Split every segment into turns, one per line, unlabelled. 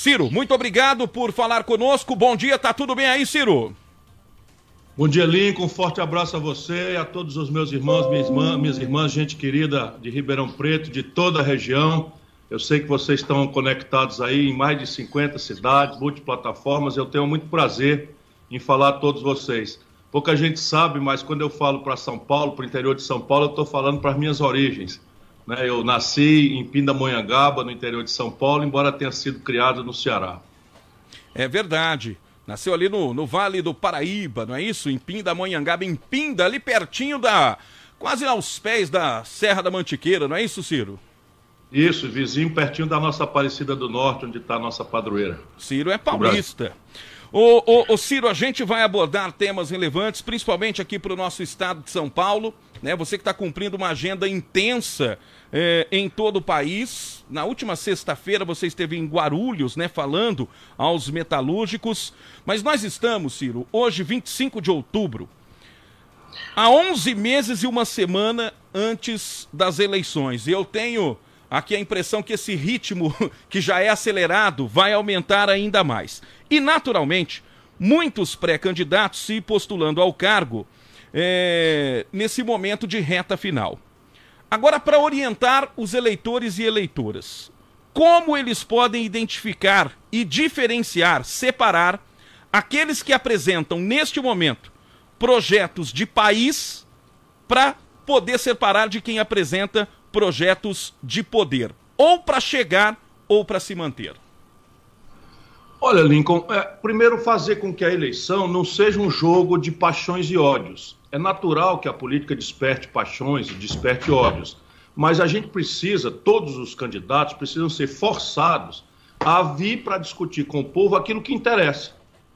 Ciro, muito obrigado por falar conosco. Bom dia, tá tudo bem aí, Ciro?
Bom dia, Lincoln. Um forte abraço a você e a todos os meus irmãos, minhas irmãs, minhas irmãs, gente querida de Ribeirão Preto, de toda a região. Eu sei que vocês estão conectados aí em mais de 50 cidades, multiplataformas. Eu tenho muito prazer em falar a todos vocês. Pouca gente sabe, mas quando eu falo para São Paulo, para o interior de São Paulo, eu estou falando para as minhas origens. Né? Eu nasci em Pindamonhangaba, no interior de São Paulo, embora tenha sido criado no Ceará.
É verdade. Nasceu ali no, no Vale do Paraíba, não é isso? Em Pindamonhangaba, em Pinda, ali pertinho da. quase aos pés da Serra da Mantiqueira, não é isso, Ciro?
Isso, vizinho pertinho da nossa Aparecida do Norte, onde está a nossa padroeira.
Ciro é paulista. Ô, ô, ô, Ciro, a gente vai abordar temas relevantes, principalmente aqui para o nosso estado de São Paulo. Né? Você que está cumprindo uma agenda intensa é, em todo o país. Na última sexta-feira você esteve em Guarulhos, né, falando aos metalúrgicos. Mas nós estamos, Ciro, hoje, 25 de outubro, há 11 meses e uma semana antes das eleições. E eu tenho aqui a impressão que esse ritmo, que já é acelerado, vai aumentar ainda mais. E, naturalmente, muitos pré-candidatos se postulando ao cargo é, nesse momento de reta final. Agora, para orientar os eleitores e eleitoras, como eles podem identificar e diferenciar, separar aqueles que apresentam neste momento projetos de país para poder separar de quem apresenta projetos de poder, ou para chegar ou para se manter?
Olha, Lincoln, é, primeiro fazer com que a eleição não seja um jogo de paixões e ódios. É natural que a política desperte paixões e desperte ódios, mas a gente precisa, todos os candidatos precisam ser forçados a vir para discutir com o povo aquilo que interessa.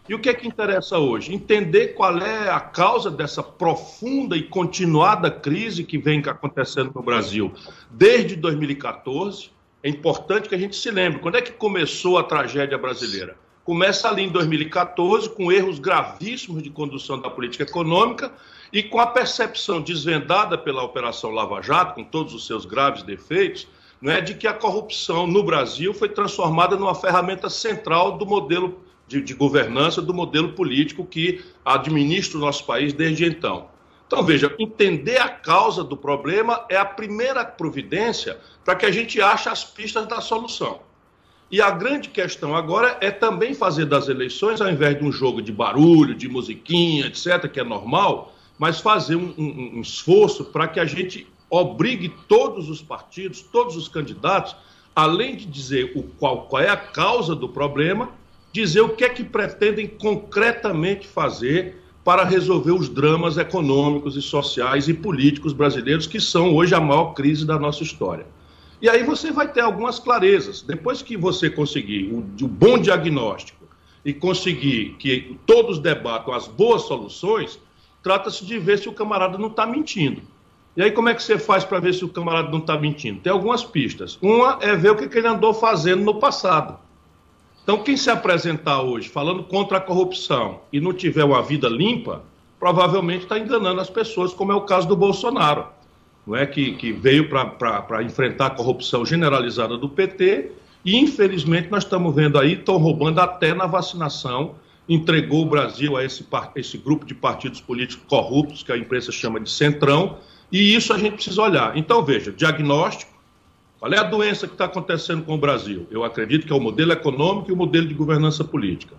E o que é que interessa hoje? Entender qual é a causa dessa profunda e continuada crise que vem acontecendo no Brasil desde 2014. É importante que a gente se lembre quando é que começou a tragédia brasileira. Começa ali em 2014, com erros gravíssimos de condução da política econômica e com a percepção desvendada pela Operação Lava Jato, com todos os seus graves defeitos, não é de que a corrupção no Brasil foi transformada numa ferramenta central do modelo de, de governança do modelo político que administra o nosso país desde então. Então, veja, entender a causa do problema é a primeira providência para que a gente ache as pistas da solução. E a grande questão agora é também fazer das eleições, ao invés de um jogo de barulho, de musiquinha, etc., que é normal, mas fazer um, um, um esforço para que a gente obrigue todos os partidos, todos os candidatos, além de dizer o qual, qual é a causa do problema, dizer o que é que pretendem concretamente fazer para resolver os dramas econômicos e sociais e políticos brasileiros que são hoje a maior crise da nossa história. E aí você vai ter algumas clarezas. Depois que você conseguir o, o bom diagnóstico e conseguir que todos debatam as boas soluções, trata-se de ver se o camarada não está mentindo. E aí, como é que você faz para ver se o camarada não está mentindo? Tem algumas pistas. Uma é ver o que, que ele andou fazendo no passado. Então, quem se apresentar hoje falando contra a corrupção e não tiver uma vida limpa, provavelmente está enganando as pessoas, como é o caso do Bolsonaro, não é que, que veio para enfrentar a corrupção generalizada do PT e, infelizmente, nós estamos vendo aí, estão roubando até na vacinação, entregou o Brasil a esse, esse grupo de partidos políticos corruptos, que a imprensa chama de centrão, e isso a gente precisa olhar. Então, veja, diagnóstico, qual é a doença que está acontecendo com o Brasil? Eu acredito que é o modelo econômico e o modelo de governança política.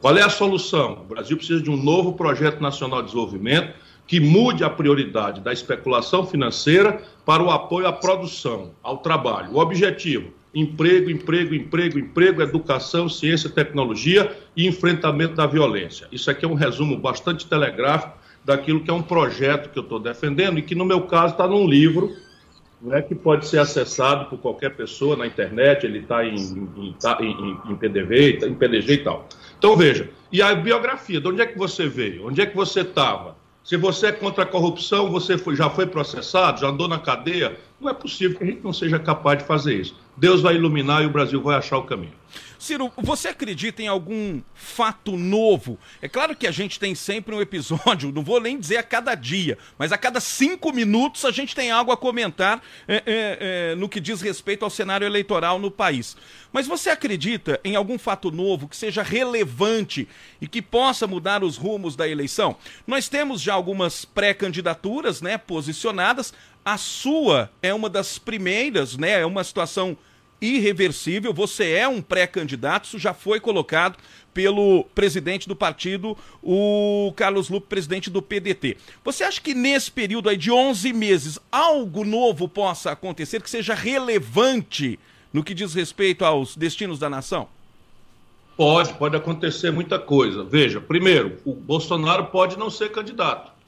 Qual é a solução? O Brasil precisa de um novo projeto nacional de desenvolvimento que mude a prioridade da especulação financeira para o apoio à produção, ao trabalho. O objetivo: emprego, emprego, emprego, emprego, educação, ciência, tecnologia e enfrentamento da violência. Isso aqui é um resumo bastante telegráfico daquilo que é um projeto que eu estou defendendo e que, no meu caso, está num livro né, que pode ser acessado por qualquer pessoa na internet, ele está em, em, tá em, em, PDV, em PDG e tal. Então, veja, e a biografia, de onde é que você veio? Onde é que você estava? Se você é contra a corrupção, você foi, já foi processado, já andou na cadeia Não é possível que a gente não seja capaz de fazer isso. Deus vai iluminar e o Brasil vai achar o caminho.
Ciro, você acredita em algum fato novo? É claro que a gente tem sempre um episódio, não vou nem dizer a cada dia, mas a cada cinco minutos a gente tem algo a comentar é, é, é, no que diz respeito ao cenário eleitoral no país. Mas você acredita em algum fato novo que seja relevante e que possa mudar os rumos da eleição? Nós temos já algumas pré-candidaturas né, posicionadas. A sua é uma das primeiras, né? É uma situação irreversível, você é um pré-candidato, isso já foi colocado pelo presidente do partido, o Carlos Lupe, presidente do PDT. Você acha que nesse período aí de 11 meses algo novo possa acontecer que seja relevante no que diz respeito aos destinos da nação?
Pode, pode acontecer muita coisa. Veja, primeiro, o Bolsonaro pode não ser candidato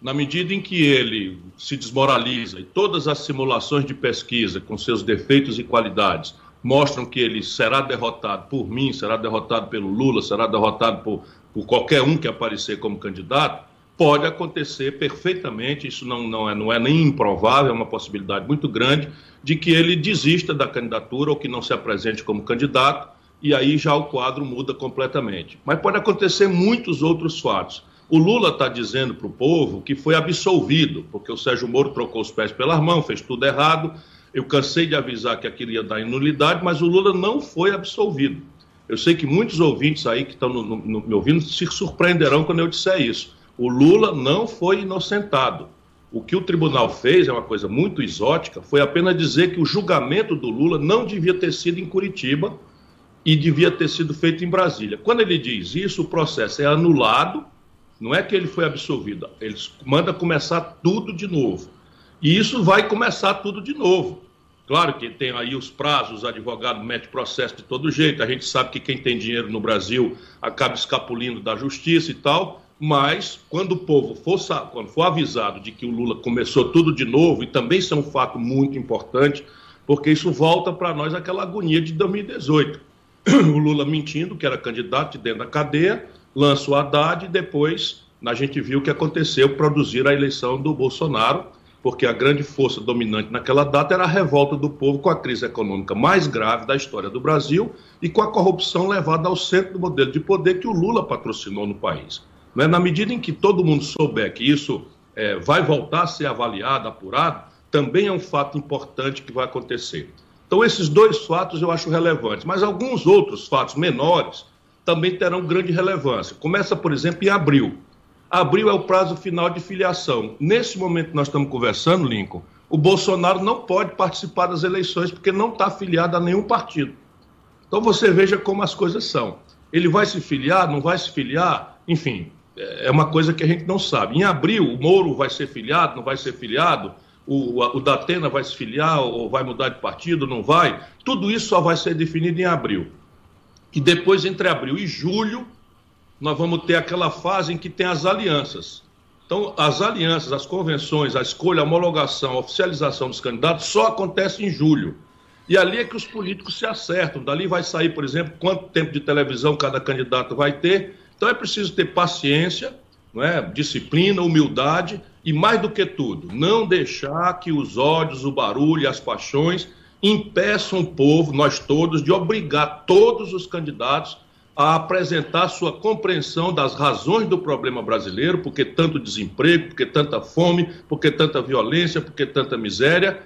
na medida em que ele se desmoraliza e todas as simulações de pesquisa, com seus defeitos e qualidades, mostram que ele será derrotado por mim, será derrotado pelo Lula, será derrotado por, por qualquer um que aparecer como candidato, pode acontecer perfeitamente, isso não, não, é, não é nem improvável, é uma possibilidade muito grande, de que ele desista da candidatura ou que não se apresente como candidato, e aí já o quadro muda completamente. Mas pode acontecer muitos outros fatos. O Lula está dizendo para o povo que foi absolvido, porque o Sérgio Moro trocou os pés pelas mãos, fez tudo errado. Eu cansei de avisar que aquilo ia dar inulidade, mas o Lula não foi absolvido. Eu sei que muitos ouvintes aí que estão me ouvindo se surpreenderão quando eu disser isso. O Lula não foi inocentado. O que o tribunal fez é uma coisa muito exótica, foi apenas dizer que o julgamento do Lula não devia ter sido em Curitiba e devia ter sido feito em Brasília. Quando ele diz isso, o processo é anulado não é que ele foi absolvido, eles manda começar tudo de novo. E isso vai começar tudo de novo. Claro que tem aí os prazos, advogado mete processo de todo jeito, a gente sabe que quem tem dinheiro no Brasil acaba escapulindo da justiça e tal, mas quando o povo for, quando for avisado de que o Lula começou tudo de novo, e também isso é um fato muito importante, porque isso volta para nós aquela agonia de 2018. O Lula mentindo que era candidato de dentro da cadeia, lança o Haddad e depois a gente viu o que aconteceu, produzir a eleição do Bolsonaro, porque a grande força dominante naquela data era a revolta do povo com a crise econômica mais grave da história do Brasil e com a corrupção levada ao centro do modelo de poder que o Lula patrocinou no país. Né? Na medida em que todo mundo souber que isso é, vai voltar a ser avaliado, apurado, também é um fato importante que vai acontecer. Então, esses dois fatos eu acho relevantes, mas alguns outros fatos menores também terão grande relevância. Começa, por exemplo, em abril. Abril é o prazo final de filiação. Nesse momento que nós estamos conversando, Lincoln, o Bolsonaro não pode participar das eleições porque não está afiliado a nenhum partido. Então você veja como as coisas são. Ele vai se filiar, não vai se filiar? Enfim, é uma coisa que a gente não sabe. Em abril, o Moro vai ser filiado, não vai ser filiado? O, o Datena vai se filiar ou vai mudar de partido, não vai? Tudo isso só vai ser definido em abril. E depois, entre abril e julho, nós vamos ter aquela fase em que tem as alianças. Então, as alianças, as convenções, a escolha, a homologação, a oficialização dos candidatos só acontece em julho. E ali é que os políticos se acertam. Dali vai sair, por exemplo, quanto tempo de televisão cada candidato vai ter. Então é preciso ter paciência, não é? disciplina, humildade e, mais do que tudo, não deixar que os ódios, o barulho, as paixões impeçam o povo, nós todos, de obrigar todos os candidatos a apresentar sua compreensão das razões do problema brasileiro, porque tanto desemprego, porque tanta fome, porque tanta violência, porque tanta miséria,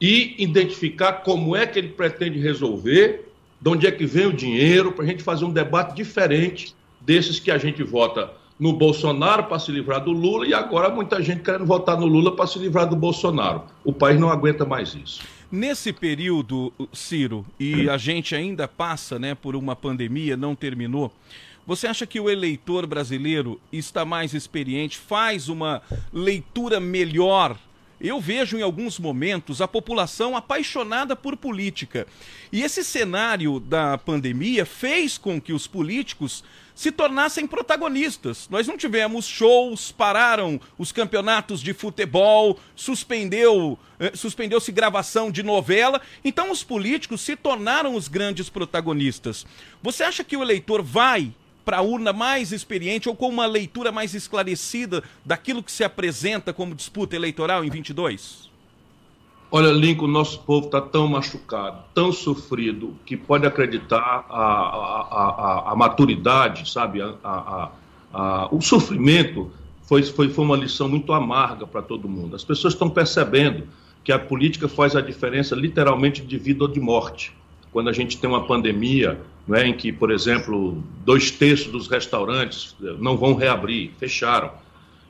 e identificar como é que ele pretende resolver, de onde é que vem o dinheiro, para a gente fazer um debate diferente desses que a gente vota no Bolsonaro para se livrar do Lula e agora muita gente querendo votar no Lula para se livrar do Bolsonaro. O país não aguenta mais isso.
Nesse período, Ciro, e a gente ainda passa né, por uma pandemia, não terminou, você acha que o eleitor brasileiro está mais experiente, faz uma leitura melhor eu vejo em alguns momentos a população apaixonada por política. E esse cenário da pandemia fez com que os políticos se tornassem protagonistas. Nós não tivemos shows, pararam os campeonatos de futebol, suspendeu, eh, suspendeu-se gravação de novela. Então os políticos se tornaram os grandes protagonistas. Você acha que o eleitor vai para a urna mais experiente ou com uma leitura mais esclarecida daquilo que se apresenta como disputa eleitoral em 22?
Olha, Lincoln, o nosso povo está tão machucado, tão sofrido, que pode acreditar a, a, a, a maturidade, sabe, o sofrimento foi, foi, foi uma lição muito amarga para todo mundo. As pessoas estão percebendo que a política faz a diferença literalmente de vida ou de morte. Quando a gente tem uma pandemia, não é, em que, por exemplo, dois terços dos restaurantes eh, não vão reabrir, fecharam.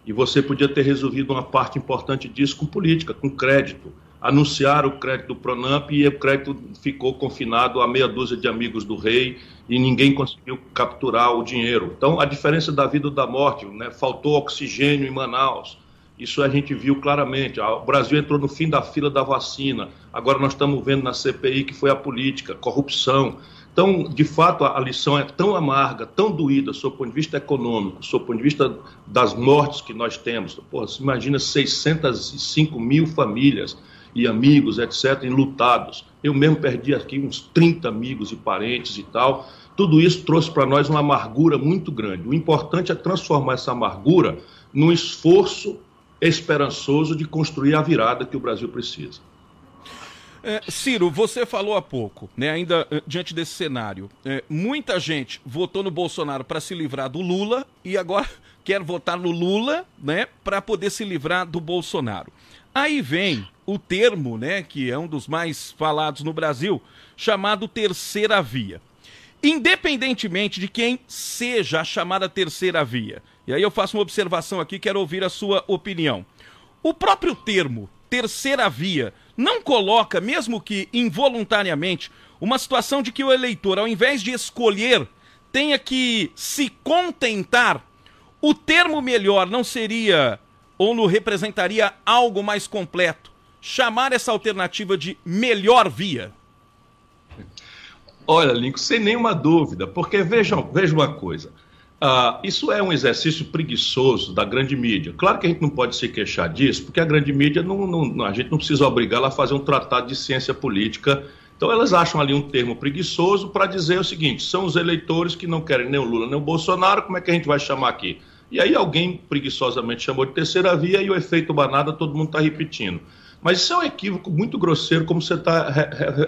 E você podia ter resolvido uma parte importante disso com política, com crédito anunciaram o crédito do Pronamp e o crédito ficou confinado a meia dúzia de amigos do rei e ninguém conseguiu capturar o dinheiro. Então, a diferença da vida ou da morte, né? faltou oxigênio em Manaus, isso a gente viu claramente. O Brasil entrou no fim da fila da vacina, agora nós estamos vendo na CPI que foi a política, corrupção. Então, de fato, a lição é tão amarga, tão doída, sob o ponto de vista econômico, sob o ponto de vista das mortes que nós temos. Porra, você imagina 605 mil famílias e amigos, etc., enlutados. Eu mesmo perdi aqui uns 30 amigos e parentes e tal. Tudo isso trouxe para nós uma amargura muito grande. O importante é transformar essa amargura num esforço esperançoso de construir a virada que o Brasil precisa.
É, Ciro, você falou há pouco, né, ainda uh, diante desse cenário, é, muita gente votou no Bolsonaro para se livrar do Lula e agora quer votar no Lula, né, para poder se livrar do Bolsonaro. Aí vem o termo, né, que é um dos mais falados no Brasil, chamado terceira via. Independentemente de quem seja a chamada terceira via. E aí eu faço uma observação aqui, quero ouvir a sua opinião. O próprio termo terceira via não coloca, mesmo que involuntariamente, uma situação de que o eleitor, ao invés de escolher, tenha que se contentar. O termo melhor não seria ou não representaria algo mais completo? chamar essa alternativa de melhor via?
Olha, Lincoln, sem nenhuma dúvida, porque vejam uma coisa. Uh, isso é um exercício preguiçoso da grande mídia. Claro que a gente não pode se queixar disso, porque a grande mídia não, não a gente não precisa obrigá-la a fazer um tratado de ciência política. Então elas acham ali um termo preguiçoso para dizer o seguinte: são os eleitores que não querem nem o Lula nem o Bolsonaro, como é que a gente vai chamar aqui? E aí alguém preguiçosamente chamou de terceira via e o efeito banada todo mundo está repetindo. Mas isso é um equívoco muito grosseiro, como você está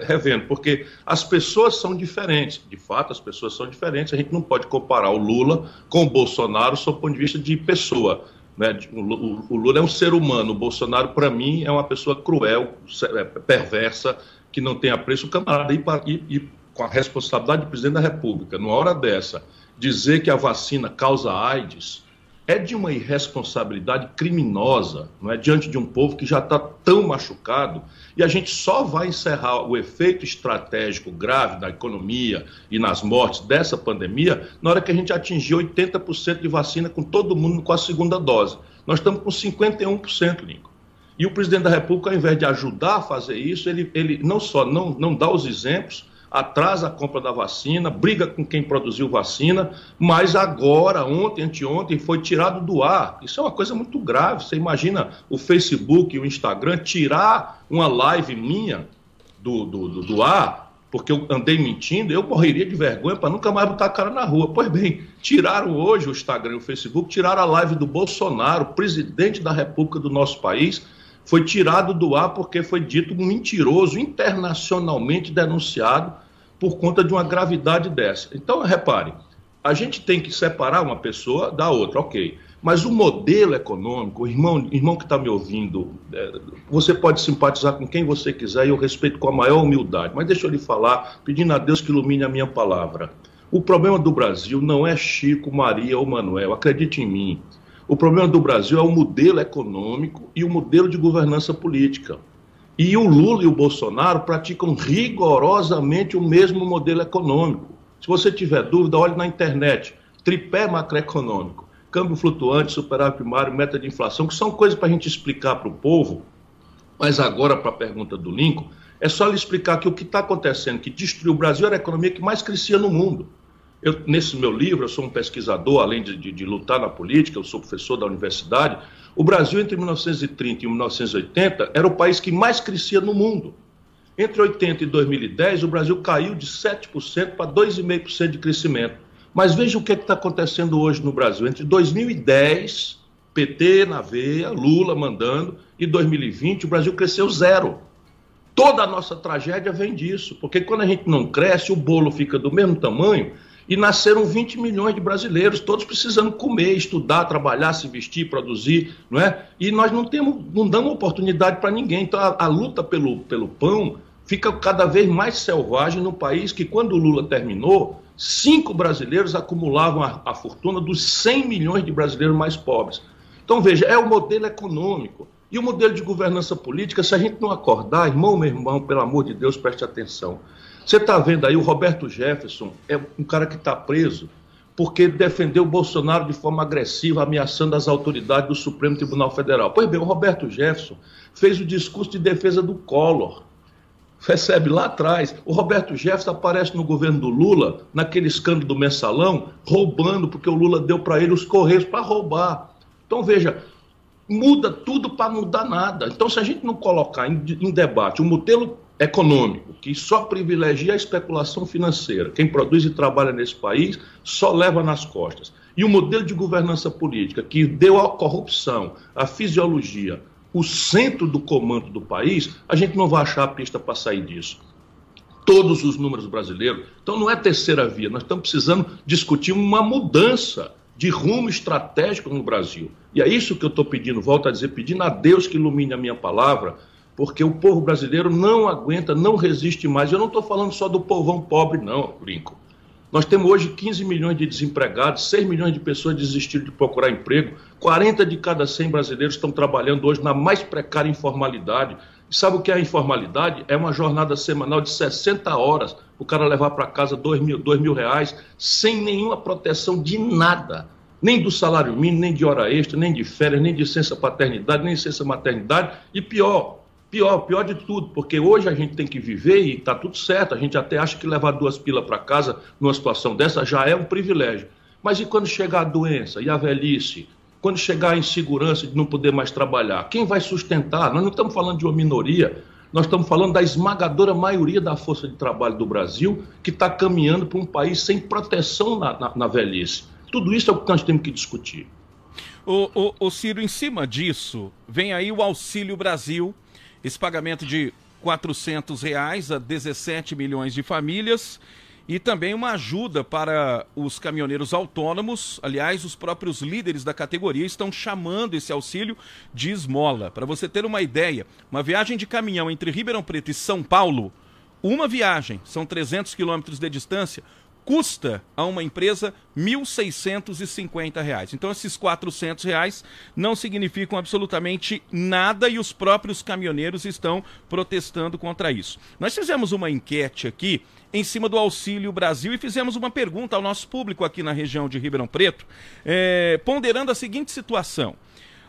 revendo, porque as pessoas são diferentes. De fato, as pessoas são diferentes. A gente não pode comparar o Lula com o Bolsonaro sob o ponto de vista de pessoa. Né? O Lula é um ser humano, o Bolsonaro, para mim, é uma pessoa cruel, é, perversa, que não tem apreço. O camarada, e, e, e com a responsabilidade de presidente da República, numa hora dessa, dizer que a vacina causa AIDS é de uma irresponsabilidade criminosa, não é diante de um povo que já está tão machucado e a gente só vai encerrar o efeito estratégico grave da economia e nas mortes dessa pandemia na hora que a gente atingir 80% de vacina com todo mundo com a segunda dose. Nós estamos com 51%, Lincoln. E o presidente da República, ao invés de ajudar a fazer isso, ele, ele não só não, não dá os exemplos, atrasa a compra da vacina, briga com quem produziu vacina, mas agora, ontem, anteontem, foi tirado do ar. Isso é uma coisa muito grave. Você imagina o Facebook e o Instagram tirar uma live minha do, do, do, do ar, porque eu andei mentindo, eu morreria de vergonha para nunca mais botar a cara na rua. Pois bem, tiraram hoje o Instagram e o Facebook, tiraram a live do Bolsonaro, presidente da República do nosso país, foi tirado do ar porque foi dito um mentiroso, internacionalmente denunciado, por conta de uma gravidade dessa. Então, repare, a gente tem que separar uma pessoa da outra, ok. Mas o modelo econômico, irmão, irmão que está me ouvindo, é, você pode simpatizar com quem você quiser e eu respeito com a maior humildade. Mas deixa eu lhe falar, pedindo a Deus que ilumine a minha palavra. O problema do Brasil não é Chico, Maria ou Manuel, acredite em mim. O problema do Brasil é o modelo econômico e o modelo de governança política. E o Lula e o Bolsonaro praticam rigorosamente o mesmo modelo econômico. Se você tiver dúvida, olhe na internet. Tripé macroeconômico, câmbio flutuante, superávit primário, meta de inflação, que são coisas para a gente explicar para o povo. Mas agora, para a pergunta do Lincoln, é só lhe explicar que o que está acontecendo, que destruiu o Brasil, era a economia que mais crescia no mundo. Eu, nesse meu livro, eu sou um pesquisador, além de, de, de, lutar na política, eu sou professor da universidade. O Brasil, entre 1930 e 1980, era o país que mais crescia no mundo. Entre 80 e 2010, o Brasil caiu de 7% para 2,5% de crescimento. Mas veja o que é está acontecendo hoje no Brasil. Entre 2010, PT na veia, Lula mandando, e 2020, o Brasil cresceu zero. Toda a nossa tragédia vem disso, porque quando a gente não cresce, o bolo fica do mesmo tamanho e nasceram 20 milhões de brasileiros, todos precisando comer, estudar, trabalhar, se vestir, produzir, não é? E nós não temos, não damos oportunidade para ninguém. Então a, a, luta pelo, pelo pão fica cada vez mais selvagem no país que quando o Lula terminou, cinco brasileiros acumulavam a, a fortuna dos 100 milhões de brasileiros mais pobres. Então veja, é o modelo econômico. E o modelo de governança política, se a gente não acordar, irmão, meu irmão, pelo amor de Deus, preste atenção. Você está vendo aí, o Roberto Jefferson é um cara que está preso porque defendeu o Bolsonaro de forma agressiva, ameaçando as autoridades do Supremo Tribunal Federal. Pois bem, o Roberto Jefferson fez o discurso de defesa do Collor. Recebe lá atrás. O Roberto Jefferson aparece no governo do Lula, naquele escândalo do mensalão, roubando, porque o Lula deu para ele os correios para roubar. Então, veja, muda tudo para mudar nada. Então, se a gente não colocar em, em debate o modelo econômico, que só privilegia a especulação financeira. Quem produz e trabalha nesse país só leva nas costas. E o modelo de governança política que deu à corrupção, à fisiologia, o centro do comando do país, a gente não vai achar a pista para sair disso. Todos os números brasileiros. Então não é terceira via, nós estamos precisando discutir uma mudança de rumo estratégico no Brasil. E é isso que eu estou pedindo, volto a dizer, pedindo a Deus que ilumine a minha palavra porque o povo brasileiro não aguenta, não resiste mais. Eu não estou falando só do povão pobre, não, brinco. Nós temos hoje 15 milhões de desempregados, 6 milhões de pessoas desistiram de procurar emprego, 40 de cada 100 brasileiros estão trabalhando hoje na mais precária informalidade. E sabe o que é a informalidade? É uma jornada semanal de 60 horas, o cara levar para casa 2 mil, 2 mil reais, sem nenhuma proteção de nada. Nem do salário mínimo, nem de hora extra, nem de férias, nem de licença paternidade, nem licença maternidade. E pior, Pior, pior de tudo, porque hoje a gente tem que viver e está tudo certo. A gente até acha que levar duas pilas para casa numa situação dessa já é um privilégio. Mas e quando chegar a doença e a velhice? Quando chegar a insegurança de não poder mais trabalhar? Quem vai sustentar? Nós não estamos falando de uma minoria, nós estamos falando da esmagadora maioria da força de trabalho do Brasil que está caminhando para um país sem proteção na, na, na, velhice. Tudo isso é o que nós temos que discutir.
O, o, o Ciro, em cima disso, vem aí o Auxílio Brasil esse pagamento de R$ reais a 17 milhões de famílias e também uma ajuda para os caminhoneiros autônomos. Aliás, os próprios líderes da categoria estão chamando esse auxílio de esmola. Para você ter uma ideia, uma viagem de caminhão entre Ribeirão Preto e São Paulo, uma viagem, são 300 quilômetros de distância, custa a uma empresa R$ 1.650. Então, esses 400 reais não significam absolutamente nada e os próprios caminhoneiros estão protestando contra isso. Nós fizemos uma enquete aqui em cima do Auxílio Brasil e fizemos uma pergunta ao nosso público aqui na região de Ribeirão Preto, é, ponderando a seguinte situação.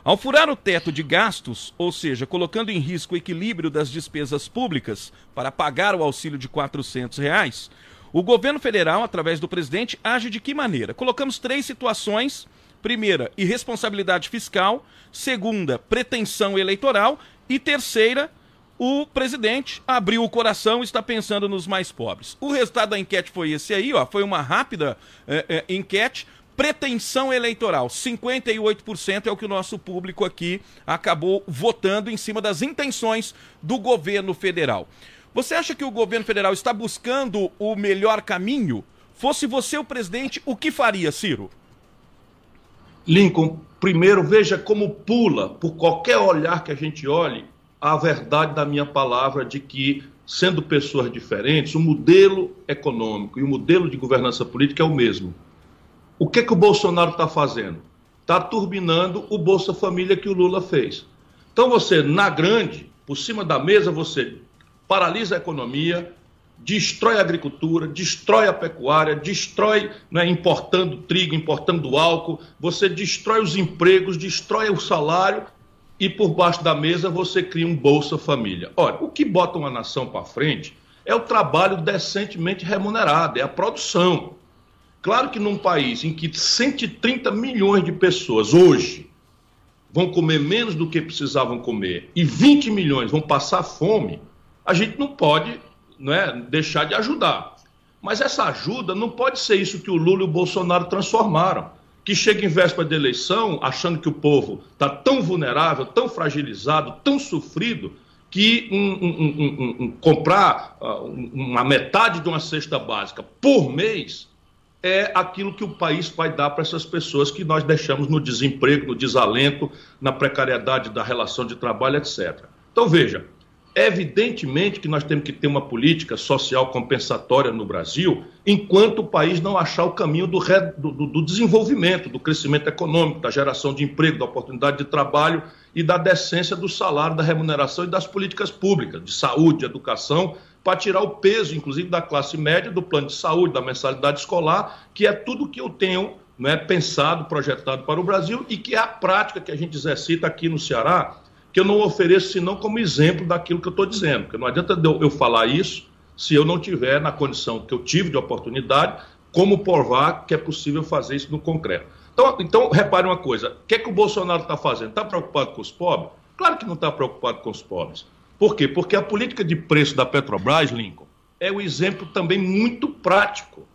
Ao furar o teto de gastos, ou seja, colocando em risco o equilíbrio das despesas públicas para pagar o auxílio de 400 reais, o governo federal, através do presidente, age de que maneira? Colocamos três situações. Primeira, irresponsabilidade fiscal. Segunda, pretensão eleitoral. E terceira, o presidente abriu o coração e está pensando nos mais pobres. O resultado da enquete foi esse aí, ó. Foi uma rápida é, é, enquete. Pretensão eleitoral, 58% é o que o nosso público aqui acabou votando em cima das intenções do governo federal. Você acha que o governo federal está buscando o melhor caminho? Fosse você o presidente, o que faria, Ciro?
Lincoln, primeiro veja como pula, por qualquer olhar que a gente olhe, a verdade da minha palavra de que, sendo pessoas diferentes, o modelo econômico e o modelo de governança política é o mesmo. O que, que o Bolsonaro está fazendo? Está turbinando o Bolsa Família que o Lula fez. Então você, na grande, por cima da mesa, você paralisa a economia, destrói a agricultura, destrói a pecuária, destrói, né, importando trigo, importando álcool, você destrói os empregos, destrói o salário e por baixo da mesa você cria um Bolsa Família. Olha, o que bota uma nação para frente é o trabalho decentemente remunerado, é a produção. Claro que num país em que 130 milhões de pessoas hoje vão comer menos do que precisavam comer e 20 milhões vão passar fome, a gente não pode não é, deixar de ajudar. Mas essa ajuda não pode ser isso que o Lula e o Bolsonaro transformaram. Que chega em véspera de eleição, achando que o povo está tão vulnerável, tão fragilizado, tão sofrido, que um, um, um, comprar uh, uma metade de uma cesta básica por mês é aquilo que o país vai dar para essas pessoas que nós deixamos no desemprego, no desalento, na precariedade da relação de trabalho, etc. Então, veja, Evidentemente que nós temos que ter uma política social compensatória no Brasil, enquanto o país não achar o caminho do, do, do, desenvolvimento, do crescimento econômico, da geração de emprego, da oportunidade de trabalho e da decência do salário, da remuneração e das políticas públicas, de saúde, de educação, para tirar o peso, inclusive, da classe média, do plano de saúde, da mensalidade escolar, que é tudo que eu tenho né, pensado, projetado para o Brasil e que é a prática que a gente exercita aqui no Ceará que eu não ofereço senão como exemplo daquilo que eu estou dizendo. Porque não adianta eu falar isso se eu não tiver na condição que eu tive de oportunidade, como provar que é possível fazer isso no concreto. Então, então repare uma coisa: o que, é que o Bolsonaro está fazendo? Está preocupado com os pobres? Claro que não está preocupado com os pobres. Por quê? Porque a política de preço da Petrobras, Lincoln, é um exemplo também muito prático.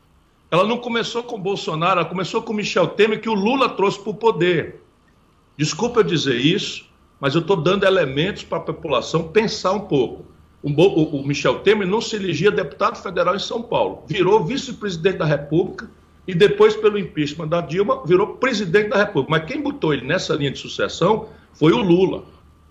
Ela não começou com Bolsonaro, ela começou com Michel Temer, que o Lula trouxe para o poder. Desculpa eu dizer isso, mas eu estou dando elementos para a população pensar um pouco. O, o, o Michel Temer não se elegia deputado federal em São Paulo, virou vice-presidente da República e depois, pelo impeachment da Dilma, virou presidente da República. Mas quem botou ele nessa linha de sucessão foi o Lula.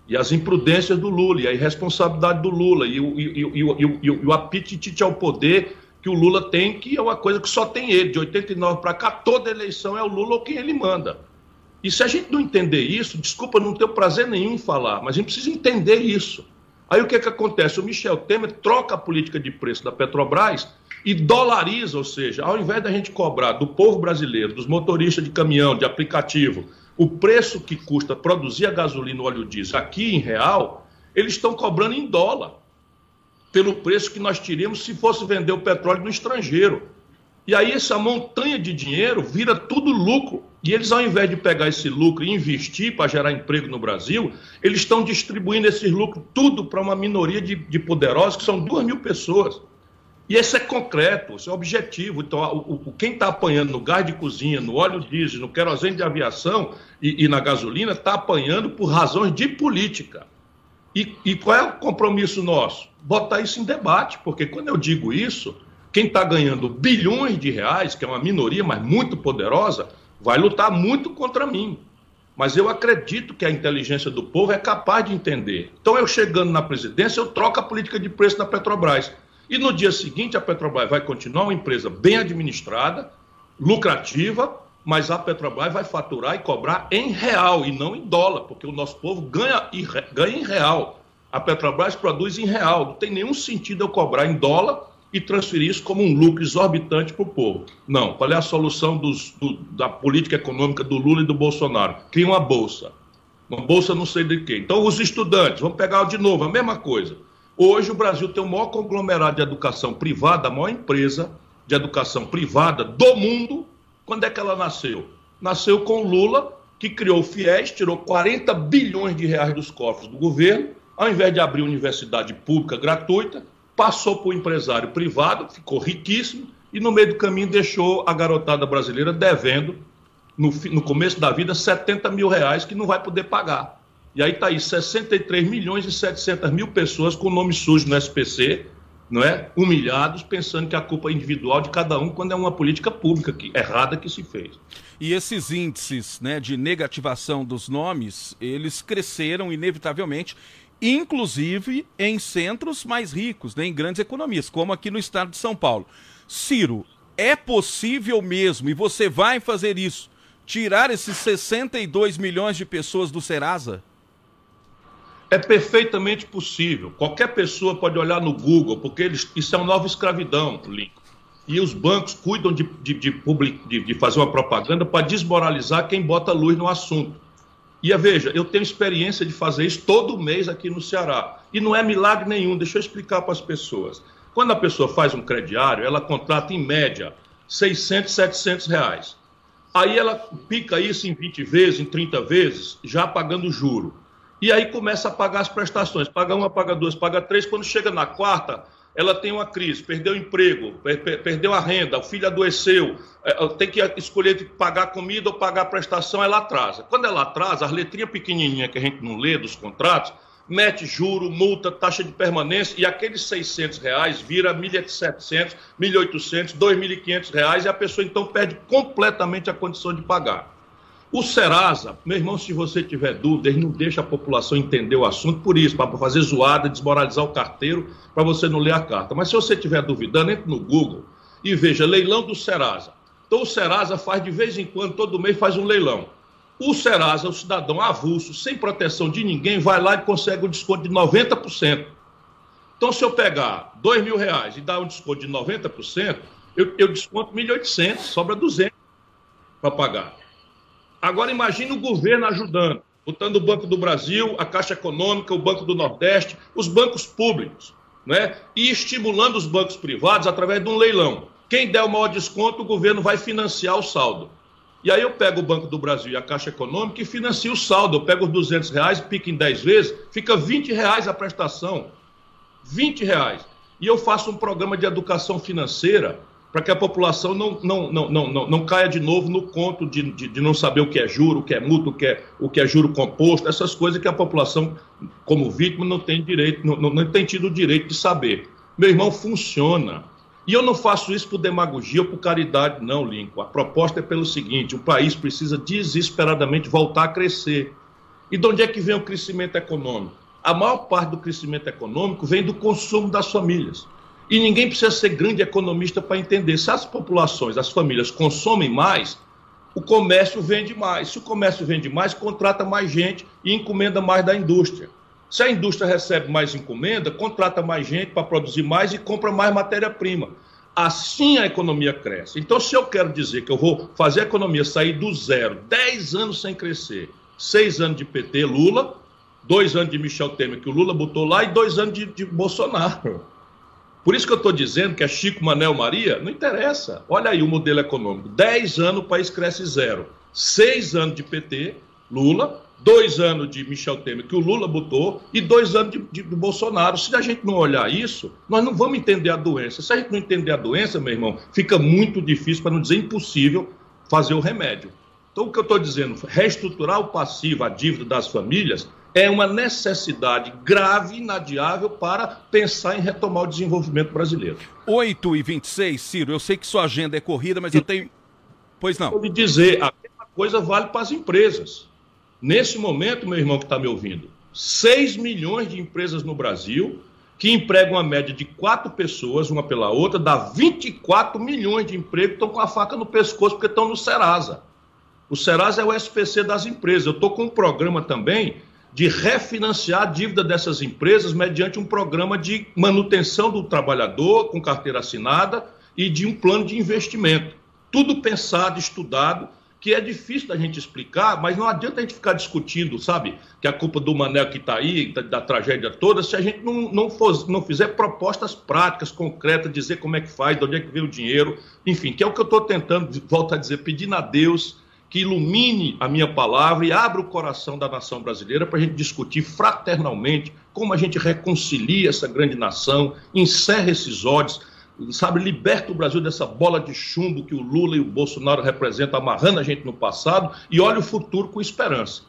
E as imprudências do Lula, e a irresponsabilidade do Lula, e o, e, e, e, e o apetite ao poder que o Lula tem, que é uma coisa que só tem ele. De 89 para cá, toda eleição é o Lula ou quem ele manda. E se a gente não entender isso, desculpa, não tenho prazer nenhum em falar, mas a gente precisa entender isso. Aí o que, é que acontece? O Michel Temer troca a política de preço da Petrobras e dolariza, ou seja, ao invés da gente cobrar do povo brasileiro, dos motoristas de caminhão, de aplicativo, o preço que custa produzir a gasolina e óleo diesel aqui em real, eles estão cobrando em dólar, pelo preço que nós teríamos se fosse vender o petróleo no estrangeiro. E aí essa montanha de dinheiro vira tudo lucro. E eles, ao invés de pegar esse lucro e investir para gerar emprego no Brasil, eles estão distribuindo esse lucro tudo para uma minoria de, de, poderosos, que são duas mil pessoas. E esse é concreto, esse é objetivo. Então, o, o quem está apanhando no gás de cozinha, no óleo diesel, no querosene de aviação e, e na gasolina, está apanhando por razões de política. E, e qual é o compromisso nosso? Botar isso em debate, porque quando eu digo isso, quem está ganhando bilhões de reais, que é uma minoria, mas muito poderosa, vai lutar muito contra mim. Mas eu acredito que a inteligência do povo é capaz de entender. Então, eu chegando na presidência, eu troco a política de preço da Petrobras. E no dia seguinte, a Petrobras vai continuar uma empresa bem administrada, lucrativa, mas a Petrobras vai faturar e cobrar em real e não em dólar, porque o nosso povo ganha, ganha em real. A Petrobras produz em real. Não tem nenhum sentido eu cobrar em dólar e transferir isso como um lucro exorbitante para o povo. Não. Qual é a solução dos, do, da política econômica do Lula e do Bolsonaro? Cria uma bolsa. Uma bolsa não sei de quê. Então, os estudantes, vamos pegar de novo, a mesma coisa. Hoje, o Brasil tem o maior conglomerado de educação privada, a maior empresa de educação privada do mundo. Quando é que ela nasceu? Nasceu com Lula, que criou o FIES, tirou 40 bilhões de reais dos cofres do governo, ao invés de abrir universidade pública gratuita, passou para o empresário privado, ficou riquíssimo e no meio do caminho deixou a garotada brasileira devendo, no, no começo da vida, 70 mil reais que não vai poder pagar. E aí está aí 63 milhões e 700 mil pessoas com nome sujo no SPC, não é? humilhados, pensando que a culpa é individual de cada um, quando é uma política pública que, errada que se fez.
E esses índices né, de negativação dos nomes, eles cresceram inevitavelmente inclusive em centros mais ricos, né, em grandes economias, como aqui no estado de São Paulo. Ciro, é possível mesmo, e você vai fazer isso, tirar esses 62 milhões de pessoas do Serasa?
É perfeitamente possível. Qualquer pessoa pode olhar no Google, porque eles, isso é uma nova escravidão, Lincoln. E os bancos cuidam de, de, de, de, de fazer uma propaganda para desmoralizar quem bota luz no assunto. E veja, eu tenho experiência de fazer isso todo mês aqui no Ceará. E não é milagre nenhum, deixa eu explicar para as pessoas. Quando a pessoa faz um crediário, ela contrata em média 600, 700 reais. Aí ela pica isso em 20 vezes, em 30 vezes, já pagando juro. E aí começa a pagar as prestações. Paga uma, paga duas, paga três. Quando chega na quarta, ela tem uma crise, perdeu o emprego, perdeu a renda, o filho adoeceu, é, tem que escolher de pagar comida ou pagar prestação, ela atrasa. Quando ela atrasa, as letrinhas pequenininhas que a gente não lê dos contratos, mete juro, multa, taxa de permanência e aqueles 600 reais vira 1.700, 1.800, 2.500 reais e a pessoa então perde completamente a condição de pagar. O Serasa, meu irmão, se você tiver dúvida, ele não deixa a população entender o assunto por isso, para fazer zoada, desmoralizar o carteiro, para você não ler a carta. Mas se você estiver duvidando, entre no Google e veja leilão do Serasa. Então o Serasa faz de vez em quando, todo mês, faz um leilão. O Serasa, o cidadão avulso, sem proteção de ninguém, vai lá e consegue um desconto de 90%. Então, se eu pegar dois mil reais e dar um desconto de 90%, eu, eu desconto 1.800, sobra 200 para pagar. Agora, imagine o governo ajudando, botando o Banco do Brasil, a Caixa Econômica, o Banco do Nordeste, os bancos públicos, né? e estimulando os bancos privados através de um leilão. Quem der o maior desconto, o governo vai financiar o saldo. E aí eu pego o Banco do Brasil e a Caixa Econômica e financio o saldo. Eu pego os 200 reais, pico em 10 vezes, fica 20 reais a prestação. 20 reais. E eu faço um programa de educação financeira para que a população não, não, não, não, não, não caia de novo no conto de, de, de, não saber o que é juro, o que é multa, o que é, o que é juro composto, essas coisas que a população, como vítima, não tem direito, não, não, não tem tido o direito de saber. Meu irmão, funciona. E eu não faço isso por demagogia ou por caridade, não, Lincoln. A proposta é pelo seguinte: o país precisa desesperadamente voltar a crescer. E de onde é que vem o crescimento econômico? A maior parte do crescimento econômico vem do consumo das famílias. E ninguém precisa ser grande economista para entender. Se as populações, as famílias consomem mais, o comércio vende mais. Se o comércio vende mais, contrata mais gente e encomenda mais da indústria. Se a indústria recebe mais encomenda, contrata mais gente para produzir mais e compra mais matéria-prima. Assim a economia cresce. Então, se eu quero dizer que eu vou fazer a economia sair do zero, 10 anos sem crescer, 6 anos de PT, Lula, 2 anos de Michel Temer, que o Lula botou lá, e 2 anos de, de Bolsonaro. Por isso que eu estou dizendo que é Chico, Manel, Maria, não interessa. Olha aí o modelo econômico. 10 anos o país cresce zero. 6 anos de PT, Lula, dois anos de Michel Temer, que o Lula botou, e dois anos de, de, Bolsonaro. Se a gente não olhar isso, nós não vamos entender a doença. Se a gente não entender a doença, meu irmão, fica muito difícil, para não dizer impossível, fazer o remédio. Então, o que eu estou dizendo, reestruturar o passivo, a dívida das famílias, é uma necessidade grave, inadiável, para pensar em retomar o desenvolvimento brasileiro.
8 e 26, Ciro, eu sei que sua agenda é corrida, mas eu tenho. Pois não.
Vou lhe dizer, a mesma coisa vale para as empresas. Nesse momento, meu irmão que está me ouvindo, 6 milhões de empresas no Brasil que empregam a média de quatro pessoas, uma pela outra, dá 24 milhões de empregos que estão com a faca no pescoço porque estão no Serasa. O Serasa é o SPC das empresas. Eu estou com um programa também de refinanciar a dívida dessas empresas mediante um programa de manutenção do trabalhador com carteira assinada e de um plano de investimento. Tudo pensado, estudado que é difícil da gente explicar, mas não adianta a gente ficar discutindo, sabe, que a culpa do Manel que está aí, da, da, tragédia toda, se a gente não, não, for, não fizer propostas práticas, concretas, dizer como é que faz, de onde é que vem o dinheiro, enfim, que é o que eu estou tentando, volto a dizer, pedindo a Deus que ilumine a minha palavra e abra o coração da nação brasileira para a gente discutir fraternalmente como a gente reconcilia essa grande nação, encerra esses ódios, sabe, liberta o Brasil dessa bola de chumbo que o Lula e o Bolsonaro representam, amarrando a gente no passado e olha o futuro com esperança.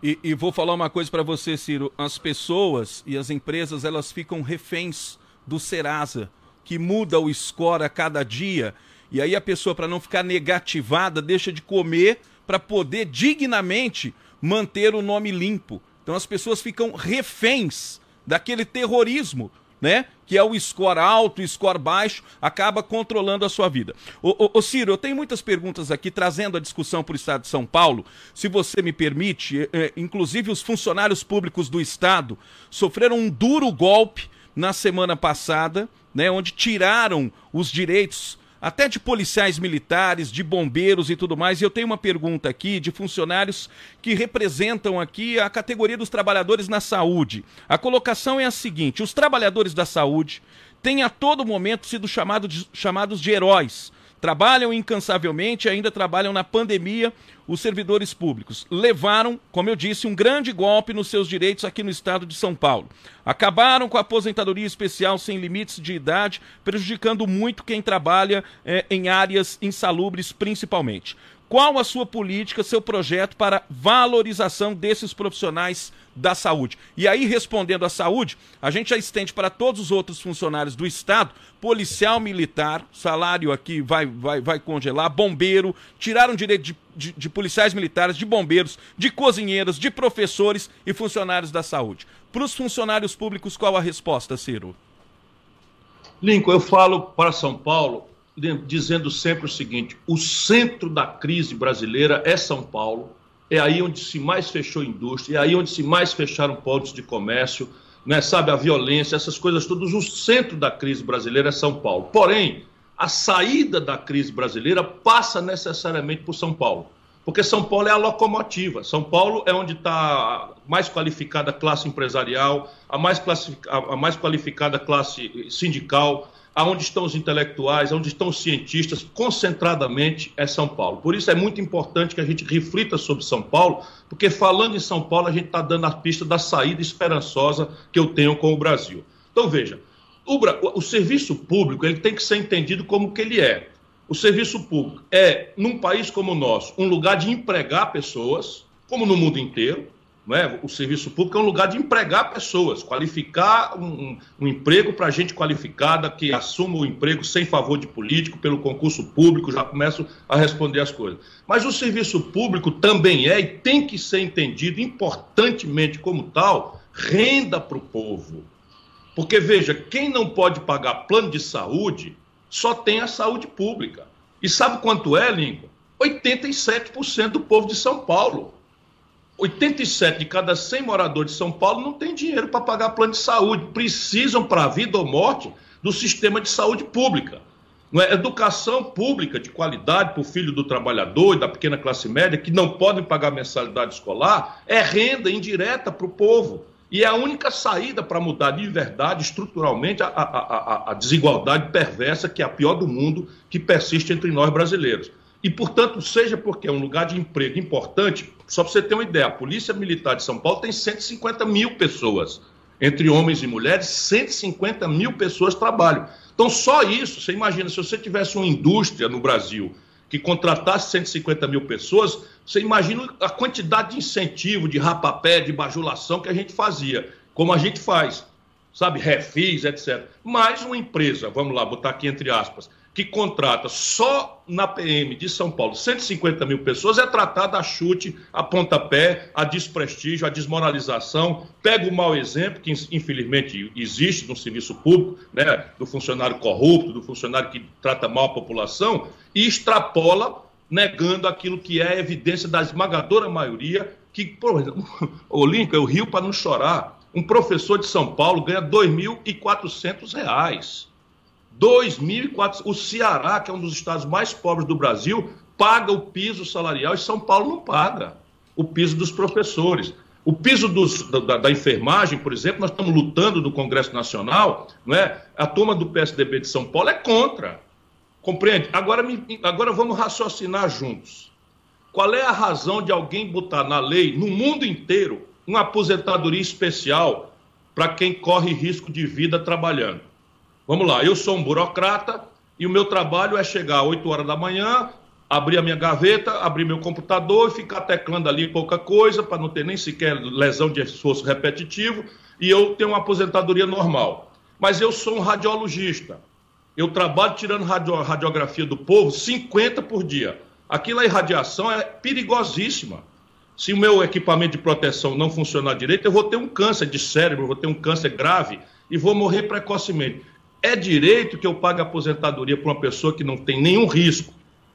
E, e vou falar uma coisa para você, Ciro: as pessoas e as empresas elas ficam reféns do Serasa, que muda o score a cada dia. E aí a pessoa, para não ficar negativada, deixa de comer para poder dignamente manter o nome limpo. Então as pessoas ficam reféns daquele terrorismo né? Que é o score alto, o score baixo, acaba controlando a sua vida. Ô, ô, ô Ciro, eu tenho muitas perguntas aqui trazendo a discussão para o Estado de São Paulo. Se você me permite, é, inclusive os funcionários públicos do Estado sofreram um duro golpe na semana passada, né? Onde tiraram os direitos até de policiais militares, de bombeiros e tudo mais. E eu tenho uma pergunta aqui de funcionários que representam aqui a categoria dos trabalhadores na saúde. A colocação é a seguinte: os trabalhadores da saúde têm a todo momento sido chamado de, chamados de heróis trabalham incansavelmente, ainda trabalham na pandemia, os servidores públicos. Levaram, como eu disse, um grande golpe nos seus direitos aqui no estado de São Paulo. Acabaram com a aposentadoria especial sem limites de idade, prejudicando muito quem trabalha é, em áreas insalubres, principalmente. Qual a sua política, seu projeto para valorização desses profissionais da saúde? E aí, respondendo à saúde, a gente já estende para todos os outros funcionários do Estado, policial militar, salário aqui vai, vai, vai congelar, bombeiro, tiraram direito de, de, de policiais militares, de bombeiros, de cozinheiros, de professores e funcionários da saúde. Para os funcionários públicos, qual a resposta, Ciro?
Lincoln, eu falo para São Paulo dizendo sempre o seguinte: o centro da crise brasileira é São Paulo, é aí onde se mais fechou indústria, é aí onde se mais fecharam pontos de comércio, né, sabe, a violência, essas coisas todas. O centro da crise brasileira é São Paulo. Porém, a saída da crise brasileira passa necessariamente por São Paulo. Porque São Paulo é a locomotiva. São Paulo é onde está mais qualificada classe empresarial, a mais, a mais qualificada classe sindical, aonde estão os intelectuais, onde estão os cientistas, concentradamente é São Paulo. Por isso é muito importante que a gente reflita sobre São Paulo, porque falando em São Paulo, a gente está dando a pista da saída esperançosa que eu tenho com o Brasil. Então, veja, o, o, serviço público ele tem que ser entendido como que ele é. O serviço público é, num país como o nosso, um lugar de empregar pessoas, como no mundo inteiro, é? O serviço público é um lugar de empregar pessoas, qualificar um, um emprego para gente qualificada que assuma o emprego sem favor de político, pelo concurso público, já começo a responder as coisas. Mas o serviço público também é e tem que ser entendido importantemente como tal, renda para o povo. Porque, veja, quem não pode pagar plano de saúde só tem a saúde pública. E sabe quanto é, Lincoln? 87% do povo de São Paulo. 87 de cada 100 moradores de São Paulo não tem dinheiro para pagar plano de saúde. Precisam, para a vida ou morte, do sistema de saúde pública. Não é? Educação pública de qualidade para o filho do trabalhador e da pequena classe média, que não podem pagar mensalidade escolar, é renda indireta para o povo. E é a única saída para mudar de verdade, estruturalmente, a, a, a, a desigualdade perversa, que é a pior do mundo, que persiste entre nós brasileiros. E, portanto, seja porque é um lugar de emprego importante, só para você ter uma ideia, a Polícia Militar de São Paulo tem 150 mil pessoas. Entre homens e mulheres, 150 mil pessoas trabalham. Então, só isso, você imagina, se você tivesse uma indústria no Brasil que contratasse 150 mil pessoas, você imagina a quantidade de incentivo, de rapapé, de bajulação que a gente fazia, como a gente faz, sabe, refis, etc. Mais uma empresa, vamos lá, botar aqui entre aspas, que contrata só na PM de São Paulo 150 mil pessoas, é tratada a chute, a pontapé, a desprestígio, a desmoralização. Pega o mau exemplo, que infelizmente existe no serviço público, né, do funcionário corrupto, do funcionário que trata mal a população, e extrapola, negando aquilo que é evidência da esmagadora maioria, que, por exemplo, o Lincoln, eu rio para não chorar. Um professor de São Paulo ganha R$ 2.400 2.400. O Ceará, que é um dos estados mais pobres do Brasil, paga o piso salarial e São Paulo não paga o piso dos professores. O piso dos, da, da, enfermagem, por exemplo, nós estamos lutando no Congresso Nacional, não é? A turma do PSDB de São Paulo é contra. Compreende? Agora, agora vamos raciocinar juntos. Qual é a razão de alguém botar na lei, no mundo inteiro, uma aposentadoria especial para quem corre risco de vida trabalhando? Vamos lá, eu sou um burocrata e o meu trabalho é chegar às 8 horas da manhã, abrir a minha gaveta, abrir meu computador e ficar teclando ali pouca coisa, para não ter nem sequer lesão de esforço repetitivo, e eu tenho uma aposentadoria normal. Mas eu sou um radiologista. Eu trabalho tirando radio, radiografia do povo 50 por dia. Aquilo aí, radiação, é perigosíssima. Se o meu equipamento de proteção não funcionar direito, eu vou ter um câncer de cérebro, vou ter um câncer grave e vou morrer precocemente. É direito que eu pague aposentadoria para uma pessoa que não tem nenhum risco,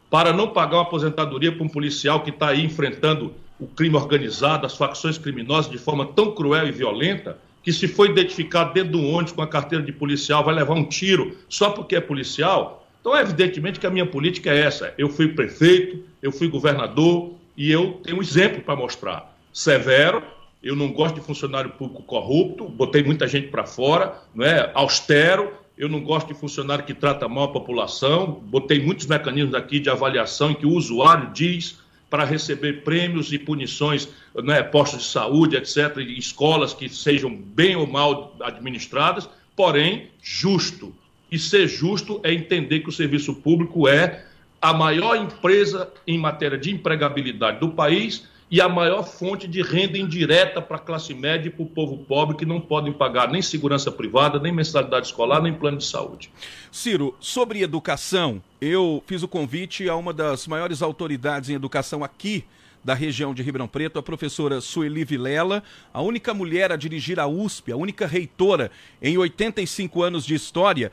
para não pagar uma aposentadoria para um policial que está aí enfrentando o crime organizado, as facções criminosas de forma tão cruel e violenta, que se for identificado dentro de um ônibus com a carteira de policial, vai levar um tiro só porque é policial. Então, evidentemente que a minha política é essa. Eu fui prefeito, eu fui governador e eu tenho um exemplo para mostrar. Severo, eu não gosto de funcionário público corrupto, botei muita gente para fora, não é? austero, eu não gosto de funcionário que trata mal a população. Botei muitos mecanismos aqui de avaliação em que o usuário diz para receber prêmios e punições, né, postos de saúde, etc., e escolas que sejam bem ou mal administradas, porém justo. E ser justo é entender que o serviço público é a maior empresa em matéria de empregabilidade do país e a maior fonte de renda indireta para a classe média e para o povo pobre que não podem pagar nem segurança privada, nem mensalidade escolar, nem plano de saúde.
Ciro, sobre educação, eu fiz o convite a uma das maiores autoridades em educação aqui da região de Ribeirão Preto, a professora Sueli Vilela, a única mulher a dirigir a USP, a única reitora em 85 anos de história.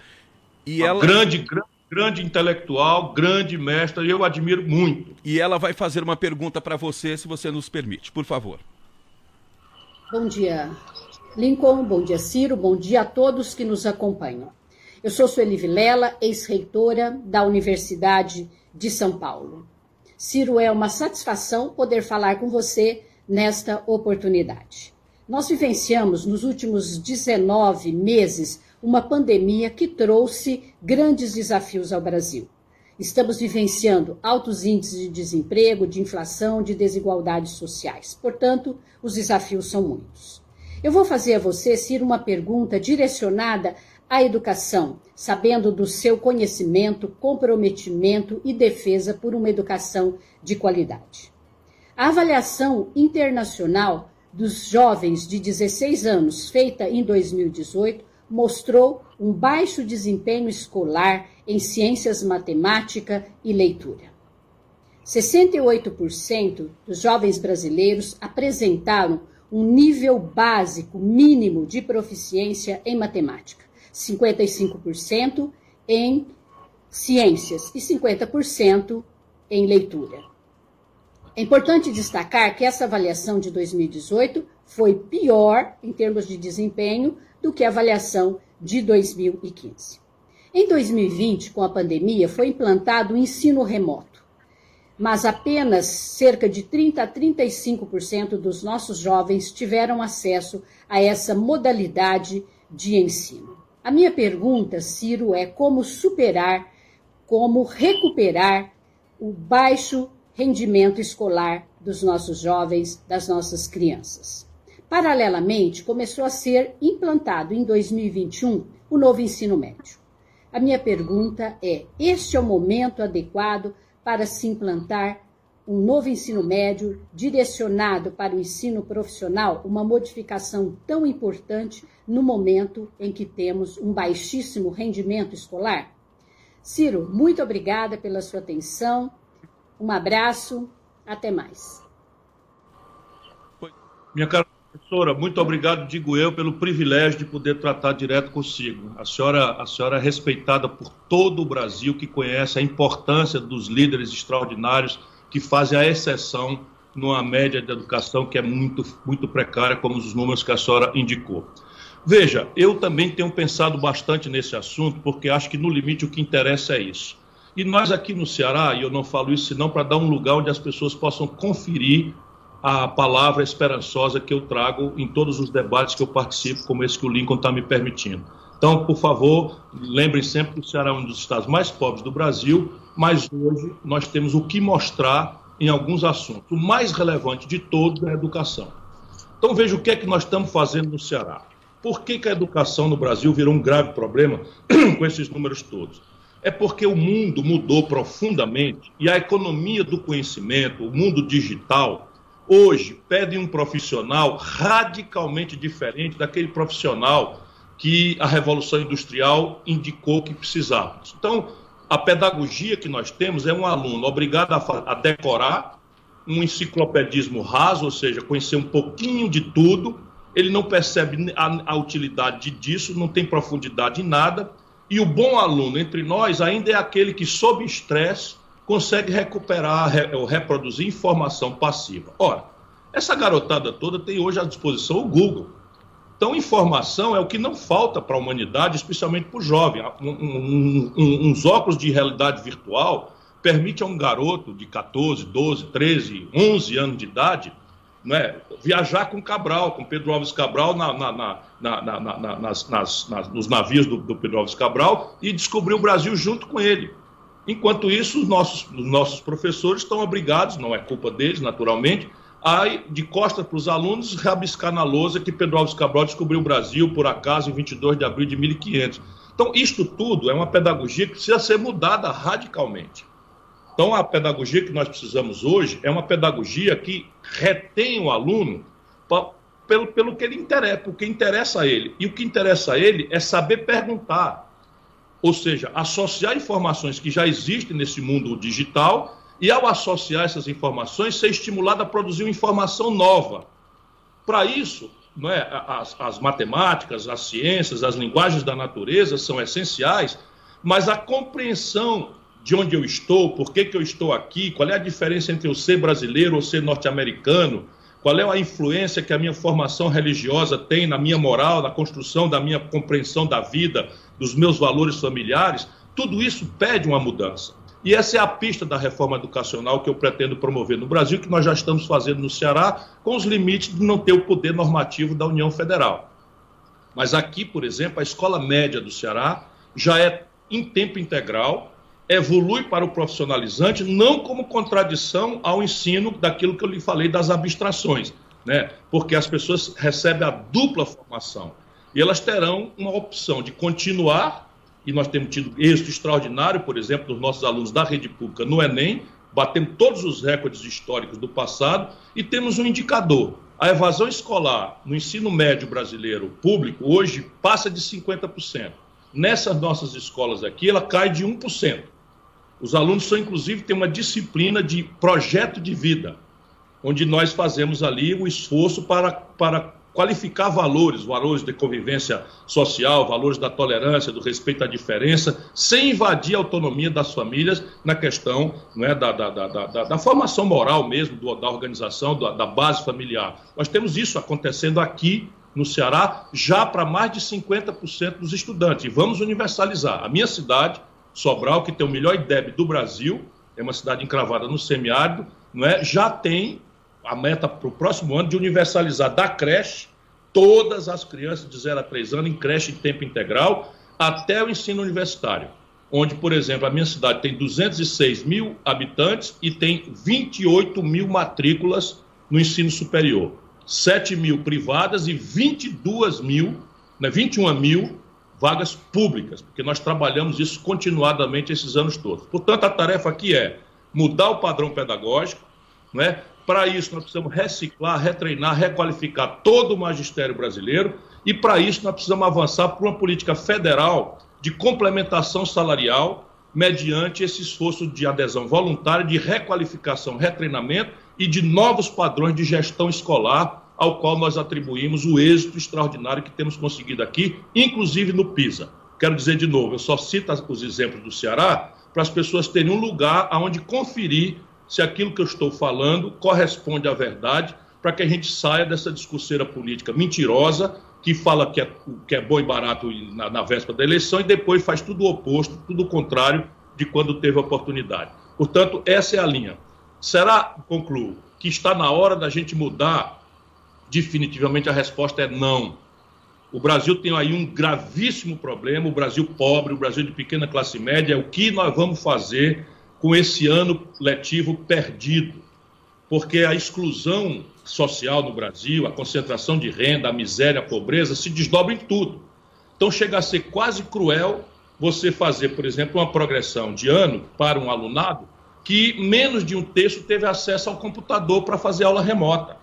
E ela... grande, grande grande intelectual, grande mestre, eu admiro muito.
E ela vai fazer uma pergunta para você, se você nos permite, por favor.
Bom dia, Lincoln, bom dia, Ciro, bom dia a todos que nos acompanham. Eu sou Sueli Vilela, ex-reitora da Universidade de São Paulo. Ciro, é uma satisfação poder falar com você nesta oportunidade. Nós vivenciamos nos últimos 19 meses uma pandemia que trouxe grandes desafios ao Brasil. Estamos vivenciando altos índices de desemprego, de inflação, de desigualdades sociais. Portanto, os desafios são muitos. Eu vou fazer a você, Ciro, uma pergunta direcionada à educação, sabendo do seu conhecimento, comprometimento e defesa por uma educação de qualidade. A avaliação internacional dos jovens de 16 anos, feita em 2018, mostrou um baixo desempenho escolar em ciências matemática e leitura. 68% dos jovens brasileiros apresentaram um nível básico mínimo de proficiência em matemática. 55% em ciências e 50% em leitura. É importante destacar que essa avaliação de 2018 foi pior em termos de desempenho do que a avaliação de 2015. Em 2020, com a pandemia, foi implantado o ensino remoto, mas apenas cerca de 30 a 35% dos nossos jovens tiveram acesso a essa modalidade de ensino. A minha pergunta, Ciro, é como superar, como recuperar o baixo rendimento escolar dos nossos jovens, das nossas crianças. Paralelamente, começou a ser implantado em 2021 o novo ensino médio. A minha pergunta é: este é o momento adequado para se implantar um novo ensino médio direcionado para o ensino profissional, uma modificação tão importante no momento em que temos um baixíssimo rendimento escolar? Ciro, muito obrigada pela sua atenção. Um abraço, até mais.
Minha cara professora, muito obrigado, digo eu, pelo privilégio de poder tratar direto consigo. A senhora, a senhora é respeitada por todo o Brasil que conhece a importância dos líderes extraordinários que fazem a exceção numa média de educação que é muito, muito precária, como os números que a senhora indicou. Veja, eu também tenho pensado bastante nesse assunto, porque acho que no limite o que interessa é isso. E nós aqui no Ceará, e eu não falo isso senão para dar um lugar onde as pessoas possam conferir a palavra esperançosa que eu trago em todos os debates que eu participo, como esse que o Lincoln está me permitindo. Então, por favor, lembrem sempre que o Ceará é um dos estados mais pobres do Brasil, mas hoje nós temos o que mostrar em alguns assuntos. O mais relevante de todos é a educação. Então veja o que é que nós estamos fazendo no Ceará. Por que, que a educação no Brasil virou um grave problema com esses números todos? É porque o mundo mudou profundamente e a economia do conhecimento, o mundo digital, hoje pede um profissional radicalmente diferente daquele profissional que a Revolução Industrial indicou que precisávamos. Então, a pedagogia que nós temos é um aluno obrigado a, a decorar um enciclopedismo raso, ou seja, conhecer um pouquinho de tudo, ele não percebe a, a, utilidade disso, não tem profundidade em nada, e o bom aluno entre nós ainda é aquele que, sob estresse, consegue recuperar ou reproduzir informação passiva. Ora, essa garotada toda tem hoje à disposição o Google. Então, informação é o que não falta para a humanidade, especialmente para o jovem. Um, um, um, uns óculos de realidade virtual permite a um garoto de 14, 12, 13, 11 anos de idade né, viajar com Cabral, com Pedro Alves Cabral, na, na, na, nas, nas, nas, nos navios do, do, Pedro Alves Cabral e descobrir o Brasil junto com ele. Enquanto isso, os nossos, os nossos professores estão obrigados, não é culpa deles, naturalmente, a, de costas para os alunos, rabiscar na lousa que Pedro Alves Cabral descobriu o Brasil, por acaso, em 22 de abril de 1500. Então, isto tudo é uma pedagogia que precisa ser mudada radicalmente. Então, a pedagogia que nós precisamos hoje é uma pedagogia que retém o aluno pra, pelo, pelo que ele interessa, o que interessa a ele. E o que interessa a ele é saber perguntar. Ou seja, associar informações que já existem nesse mundo digital e, ao associar essas informações, ser estimulado a produzir uma informação nova. Para isso, é, as, as matemáticas, as ciências, as linguagens da natureza são essenciais, mas a compreensão de onde eu estou, por que, que eu estou aqui, qual é a diferença entre eu ser brasileiro ou ser norte-americano, qual é a influência que a minha formação religiosa tem na minha moral, na construção da minha compreensão da vida, dos meus valores familiares, tudo isso pede uma mudança. E essa é a pista da reforma educacional que eu pretendo promover no Brasil, que nós já estamos fazendo no Ceará, com os limites de não ter o poder normativo da União Federal. Mas aqui, por exemplo, a escola média do Ceará já é em tempo integral, evolui para o profissionalizante, não como contradição ao ensino daquilo que eu lhe falei das abstrações, né? porque as pessoas recebem a dupla formação e elas terão uma opção de continuar, e nós temos tido êxito extraordinário, por exemplo, dos nossos alunos da rede pública no Enem, batendo todos os recordes históricos do passado, e temos um indicador. A evasão escolar no ensino médio brasileiro público hoje passa de 50%. Nessas nossas escolas aqui, ela cai de 1%. Os alunos são, inclusive, têm uma disciplina de projeto de vida, onde nós fazemos ali o esforço para, para qualificar valores, valores de convivência social, valores da tolerância, do respeito à diferença, sem invadir a autonomia das famílias na questão não é, da, da, da, da, formação moral mesmo, do, da organização, da base familiar. Nós temos isso acontecendo aqui no Ceará, já para mais de 50% dos estudantes, e vamos universalizar. A minha cidade, Sobral, que tem o melhor IDEB do Brasil, é uma cidade encravada no semiárido, não é? já tem a meta para o próximo ano de universalizar da creche todas as crianças de 0 a 3 anos em creche em tempo integral até o ensino universitário, onde, por exemplo, a minha cidade tem 206 mil habitantes e tem 28 mil matrículas no ensino superior, 7 mil privadas e 22 mil, né, 21 mil vagas públicas, porque nós trabalhamos isso continuadamente esses anos todos. Portanto, a tarefa aqui é mudar o padrão pedagógico, né? Para isso, nós precisamos reciclar, retreinar, requalificar todo o magistério brasileiro e, para isso, nós precisamos avançar para uma política federal de complementação salarial mediante esse esforço de adesão voluntária, de requalificação, retreinamento e de novos padrões de gestão escolar ao qual nós atribuímos o êxito extraordinário que temos conseguido aqui, inclusive no PISA. Quero dizer de novo, eu só cito os exemplos do Ceará para as pessoas terem um lugar aonde conferir se aquilo que eu estou falando corresponde à verdade, para que a gente saia dessa discurseira política mentirosa que fala que é, que é bom e barato na, na véspera da eleição e depois faz tudo o oposto, tudo o contrário de quando teve a oportunidade. Portanto, essa é a linha. Será, concluo, que está na hora da gente mudar definitivamente a resposta é não. O Brasil tem aí um gravíssimo problema, o Brasil pobre, o Brasil de pequena classe média. O que nós vamos fazer com esse ano letivo perdido? Porque a exclusão social no Brasil, a concentração de renda, a miséria, a pobreza se desdobra em tudo. Então chega a ser quase cruel você fazer, por exemplo, uma progressão de ano para um alunado que menos de um terço teve acesso ao computador para fazer aula remota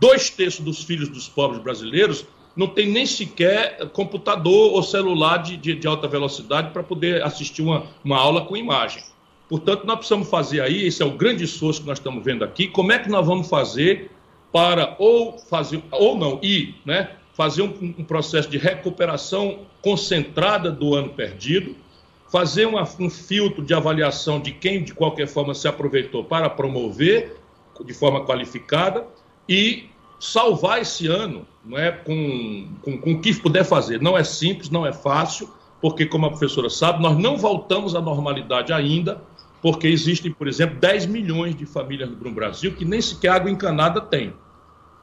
dois terços dos filhos dos pobres brasileiros não tem nem sequer computador ou celular de, de, de alta velocidade para poder assistir uma, uma aula com imagem. Portanto, nós precisamos fazer aí, esse é o grande esforço que nós estamos vendo aqui, como é que nós vamos fazer para ou fazer, ou não, ir, né, fazer um, um processo de recuperação concentrada do ano perdido, fazer uma, um filtro de avaliação de quem, de qualquer forma, se aproveitou para promover de forma qualificada e salvar esse ano não é, com, com, com o que puder fazer. Não é simples, não é fácil, porque, como a professora sabe, nós não voltamos à normalidade ainda, porque existem, por exemplo, 10 milhões de famílias no Brasil que nem sequer água encanada tem.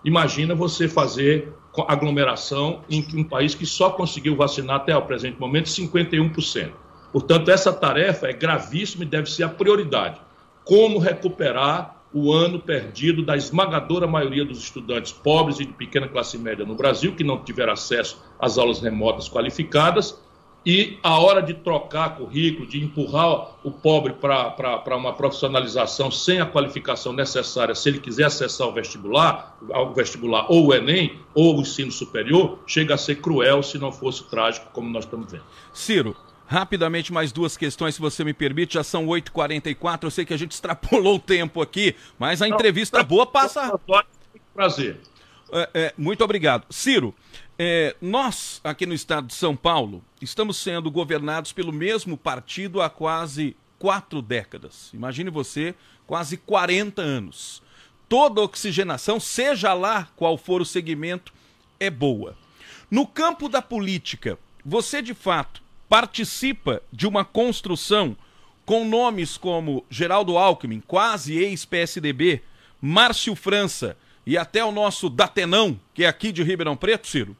Imagina você fazer aglomeração em um país que só conseguiu vacinar até o presente momento 51%. Portanto, essa tarefa é gravíssima e deve ser a prioridade. Como recuperar o ano perdido da esmagadora maioria dos estudantes pobres e de pequena classe média no Brasil, que não tiveram acesso às aulas remotas qualificadas, e a hora de trocar currículo, de empurrar o pobre para uma profissionalização sem a qualificação necessária, se ele quiser acessar o vestibular, o vestibular ou o Enem, ou o ensino superior, chega a ser cruel se não fosse trágico, como nós estamos vendo.
Ciro, Rapidamente, mais duas questões, se você me permite. Já são 8h44. Eu sei que a gente extrapolou o tempo aqui, mas a entrevista boa passa.
Prazer.
É, é, muito obrigado. Ciro, é, nós, aqui no estado de São Paulo, estamos sendo governados pelo mesmo partido há quase quatro décadas. Imagine você, quase 40 anos. Toda oxigenação, seja lá qual for o segmento, é boa. No campo da política, você de fato participa de uma construção com nomes como Geraldo Alckmin, quase ex-PSDB, Márcio França e até o nosso Datenão, que é aqui de Ribeirão Preto, Ciro?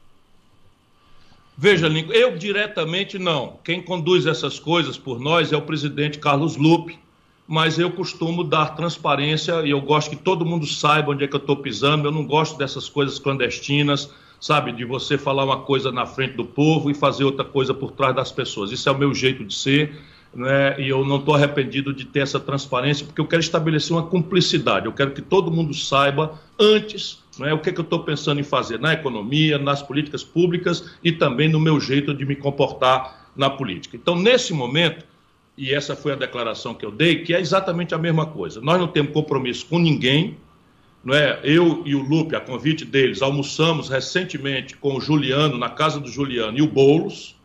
Veja, Lincoln, eu diretamente não. Quem conduz essas coisas por nós é o presidente Carlos Lupe, mas eu costumo dar transparência e eu gosto que todo mundo saiba onde é que eu estou pisando. Eu não gosto dessas coisas clandestinas, sabe, de você falar uma coisa na frente do povo e fazer outra coisa por trás das pessoas. Isso é o meu jeito de ser né? e eu não estou arrependido de ter essa transparência, porque eu quero estabelecer uma cumplicidade, eu quero que todo mundo saiba antes né, o que, é que eu estou pensando em fazer na economia, nas políticas públicas e também no meu jeito de me comportar na política. Então, nesse momento, e essa foi a declaração que eu dei, que é exatamente a mesma coisa. Nós não temos compromisso com ninguém, não é? Eu e o Lupe, a convite deles, almoçamos recentemente com o Juliano, na casa do Juliano, e o Boulos,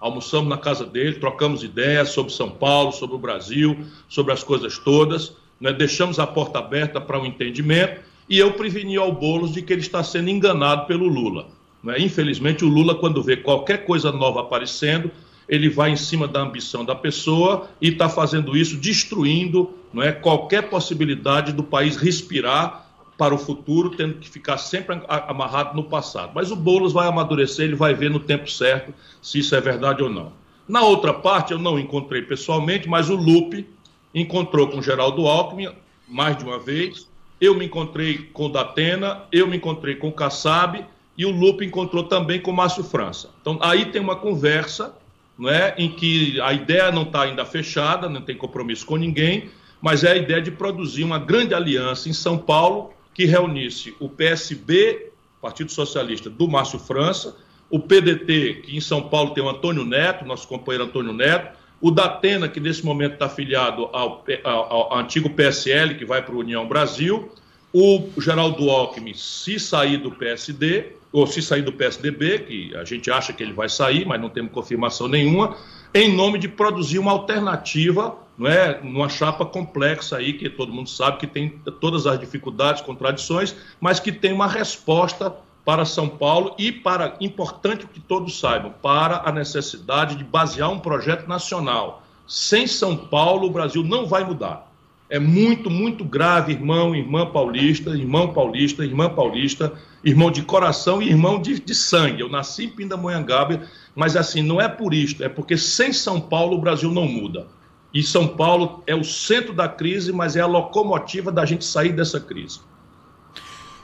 almoçamos na casa dele, trocamos ideias sobre São Paulo, sobre o Brasil, sobre as coisas todas, né? deixamos a porta aberta para o um entendimento e eu preveni ao Boulos de que ele está sendo enganado pelo Lula. Né? Infelizmente, o Lula, quando vê qualquer coisa nova aparecendo, ele vai em cima da ambição da pessoa e está fazendo isso, destruindo não é, qualquer possibilidade do país respirar para o futuro, tendo que ficar sempre amarrado no passado. Mas o Boulos vai amadurecer, ele vai ver no tempo certo se isso é verdade ou não. Na outra parte, eu não encontrei pessoalmente, mas o Lupe encontrou com o Geraldo Alckmin mais de uma vez. Eu me encontrei com o Datena, eu me encontrei com o Kassab e o Lupe encontrou também com o Márcio França. Então, aí tem uma conversa não é, em que a ideia não está ainda fechada, não tem compromisso com ninguém, mas é a ideia de produzir uma grande aliança em São Paulo que reunisse o PSB, Partido Socialista, do Márcio França, o PDT, que em São Paulo tem o Antônio Neto, nosso companheiro Antônio Neto, o Datena, que nesse momento está afiliado ao, ao, ao, antigo PSL, que vai para o União Brasil, o Geraldo Alckmin, se sair do PSD, ou se sair do PSDB, que a gente acha que ele vai sair, mas não temos confirmação nenhuma, em nome de produzir uma alternativa não é, numa chapa complexa aí, que todo mundo sabe que tem todas as dificuldades, contradições, mas que tem uma resposta para São Paulo e para, importante que todos saibam, para a necessidade de basear um projeto nacional. Sem São Paulo, o Brasil não vai mudar. É muito, muito grave, irmão, irmã paulista, irmão paulista, irmã paulista, irmão de coração e irmão de, de sangue. Eu nasci em Pindamonhangaba, mas assim, não é por isto, é porque sem São Paulo o Brasil não muda. E São Paulo é o centro da crise, mas é a locomotiva da gente sair dessa crise.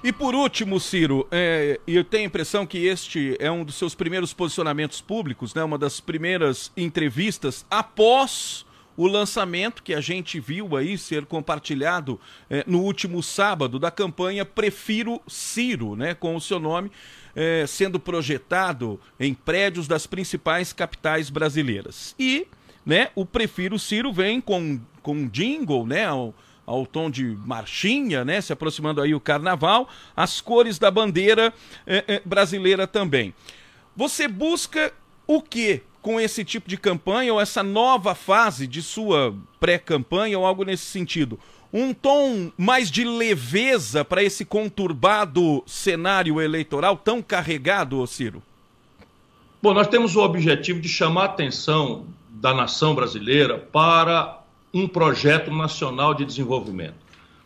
E por último, Ciro, é, eu tenho a impressão que este é um dos seus primeiros posicionamentos públicos, né, uma das primeiras entrevistas após o lançamento que a gente viu aí ser compartilhado é, no último sábado da campanha Prefiro Ciro, né, com o seu nome é, sendo projetado em prédios das principais capitais brasileiras. E né? O Prefiro Ciro vem com, com jingle, né? Ao, ao tom de marchinha, né? Se aproximando aí o carnaval, as cores da bandeira eh, eh, brasileira também. Você busca o que com esse tipo de campanha ou essa nova fase de sua pré-campanha ou algo nesse sentido? Um tom mais de leveza para esse conturbado cenário eleitoral tão carregado, Ciro?
Bom, nós temos o objetivo de chamar a atenção da nação brasileira para um projeto nacional de desenvolvimento.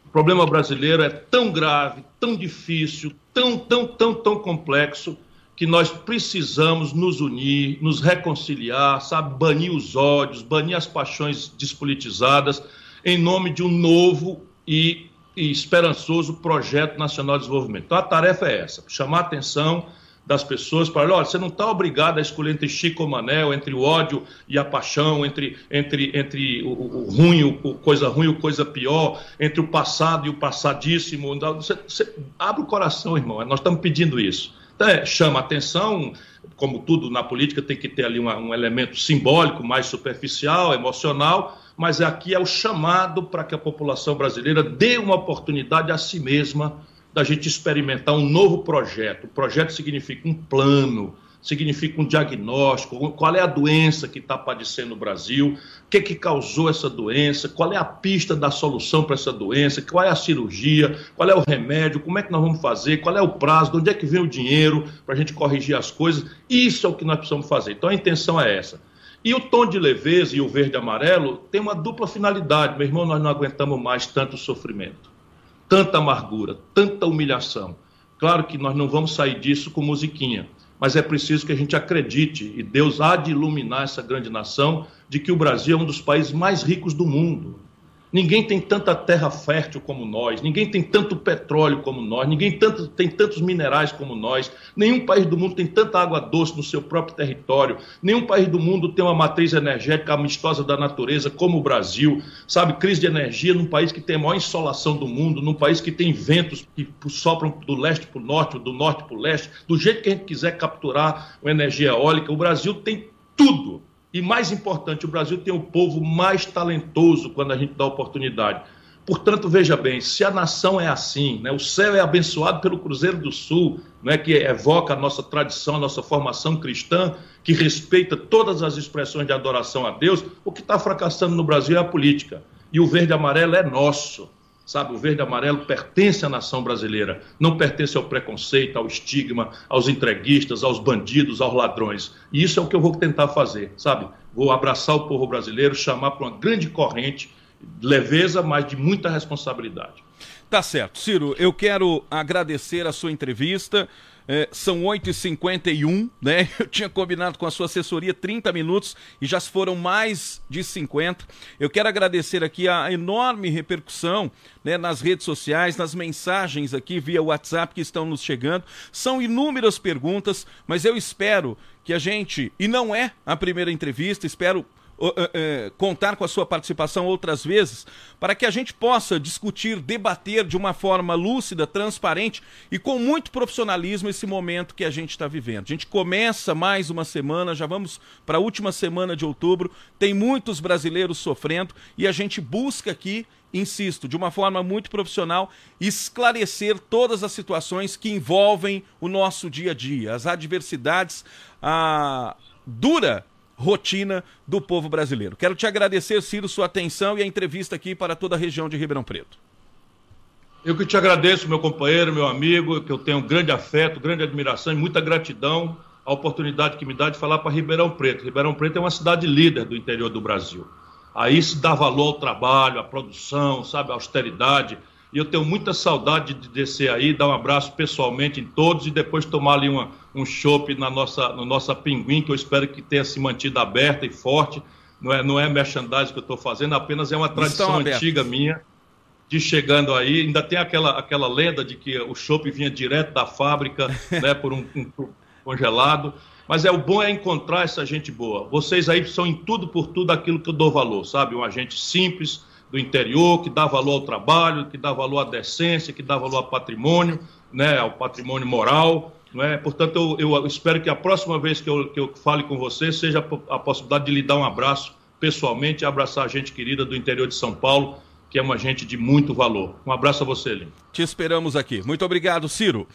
O problema brasileiro é tão grave, tão difícil, tão, tão, tão, tão complexo que nós precisamos nos unir, nos reconciliar, sabe, banir os ódios, banir as paixões despolitizadas em nome de um novo e, e esperançoso projeto nacional de desenvolvimento. Então a tarefa é essa: chamar a atenção das pessoas para, olha, você não está obrigado a escolher entre Chico ou Manel, entre o ódio e a paixão, entre, entre, entre o, o ruim, o, coisa ruim, o coisa pior, entre o passado e o passadíssimo. Você, você abre o coração, irmão. Nós estamos pedindo isso. É, chama atenção, como tudo na política tem que ter ali uma, um elemento simbólico, mais superficial, emocional, mas aqui é o chamado para que a população brasileira dê uma oportunidade a si mesma da gente experimentar um novo projeto. O projeto significa um plano, significa um diagnóstico, qual é a doença que está padecendo no Brasil, o que, que causou essa doença, qual é a pista da solução para essa doença, qual é a cirurgia, qual é o remédio, como é que nós vamos fazer, qual é o prazo, de onde é que vem o dinheiro para a gente corrigir as coisas. Isso é o que nós precisamos fazer. Então a intenção é essa. E o tom de leveza e o verde e amarelo tem uma dupla finalidade. Meu irmão, nós não aguentamos mais tanto sofrimento tanta amargura, tanta humilhação. Claro que nós não vamos sair disso com musiquinha, mas é preciso que a gente acredite, e Deus há de iluminar essa grande nação, de que o Brasil é um dos países mais ricos do mundo. Ninguém tem tanta terra fértil como nós, ninguém tem tanto petróleo como nós, ninguém tanto, tem tantos minerais como nós, nenhum país do mundo tem tanta água doce no seu próprio território, nenhum país do mundo tem uma matriz energética amistosa da natureza como o Brasil, sabe? Crise de energia num país que tem a maior insolação do mundo, num país que tem ventos que sopram do leste para o norte, do norte para o leste, do jeito que a gente quiser capturar a energia eólica, o Brasil tem tudo e mais importante, o Brasil tem o povo mais talentoso quando a gente dá oportunidade. Portanto, veja bem, se a nação é assim, né, o céu é abençoado pelo Cruzeiro do Sul, né, que evoca a nossa tradição, a nossa formação cristã, que respeita todas as expressões de adoração a Deus, o que está fracassando no Brasil é a política. E o verde amarelo é nosso. Sabe, o verde e amarelo pertence à nação brasileira, não pertence ao preconceito, ao estigma, aos entreguistas, aos bandidos, aos ladrões. E isso é o que eu vou tentar fazer, sabe? Vou abraçar o povo brasileiro, chamar para uma grande corrente, leveza, mas de muita responsabilidade.
Tá certo. Ciro, eu quero agradecer a sua entrevista. É, são 8h51, né? Eu tinha combinado com a sua assessoria 30 minutos e já foram mais de 50. Eu quero agradecer aqui a enorme repercussão né, nas redes sociais, nas mensagens aqui via WhatsApp que estão nos chegando. São inúmeras perguntas, mas eu espero que a gente, e não é a primeira entrevista, espero contar com a sua participação outras vezes, para que a gente possa discutir, debater de uma forma lúcida, transparente e com muito profissionalismo esse momento que a gente está vivendo. A gente começa mais uma semana, já vamos para a última semana de outubro, tem muitos brasileiros sofrendo e a gente busca aqui insisto, de uma forma muito profissional, esclarecer todas as situações que envolvem o nosso dia a dia, as adversidades, a dura rotina do povo brasileiro. Quero te agradecer, Ciro, sua atenção e a entrevista aqui para toda a região de Ribeirão Preto.
Eu que te agradeço, meu companheiro, meu amigo, que eu tenho grande afeto, grande admiração e muita gratidão a oportunidade que me dá de falar para Ribeirão Preto. Ribeirão Preto é uma cidade líder do interior do Brasil. Aí se dá valor ao trabalho, à produção, sabe, à austeridade. E eu tenho muita saudade de descer aí, dar um abraço pessoalmente em todos e depois tomar ali uma, um chopp na nossa, no nossa Pinguim, que eu espero que tenha se mantido aberta e forte. Não é, não é merchandising que eu estou fazendo, apenas é uma tradição antiga minha de chegando aí. Ainda tem aquela, aquela lenda de que o chopp vinha direto da fábrica, né, por um, um, congelado. Mas é o bom é encontrar essa gente boa. Vocês aí são em tudo por tudo aquilo que eu dou valor, sabe? Um agente simples, do interior, que dá valor ao trabalho, que dá valor à decência, que dá valor ao patrimônio, né, ao patrimônio moral. Né? Portanto, eu, eu espero que a próxima vez que eu, que eu fale com você seja a, a possibilidade de lhe dar um abraço pessoalmente e abraçar a gente querida do interior de São Paulo, que é uma gente de muito valor. Um abraço a você, Lino.
Te esperamos aqui. Muito obrigado, Ciro.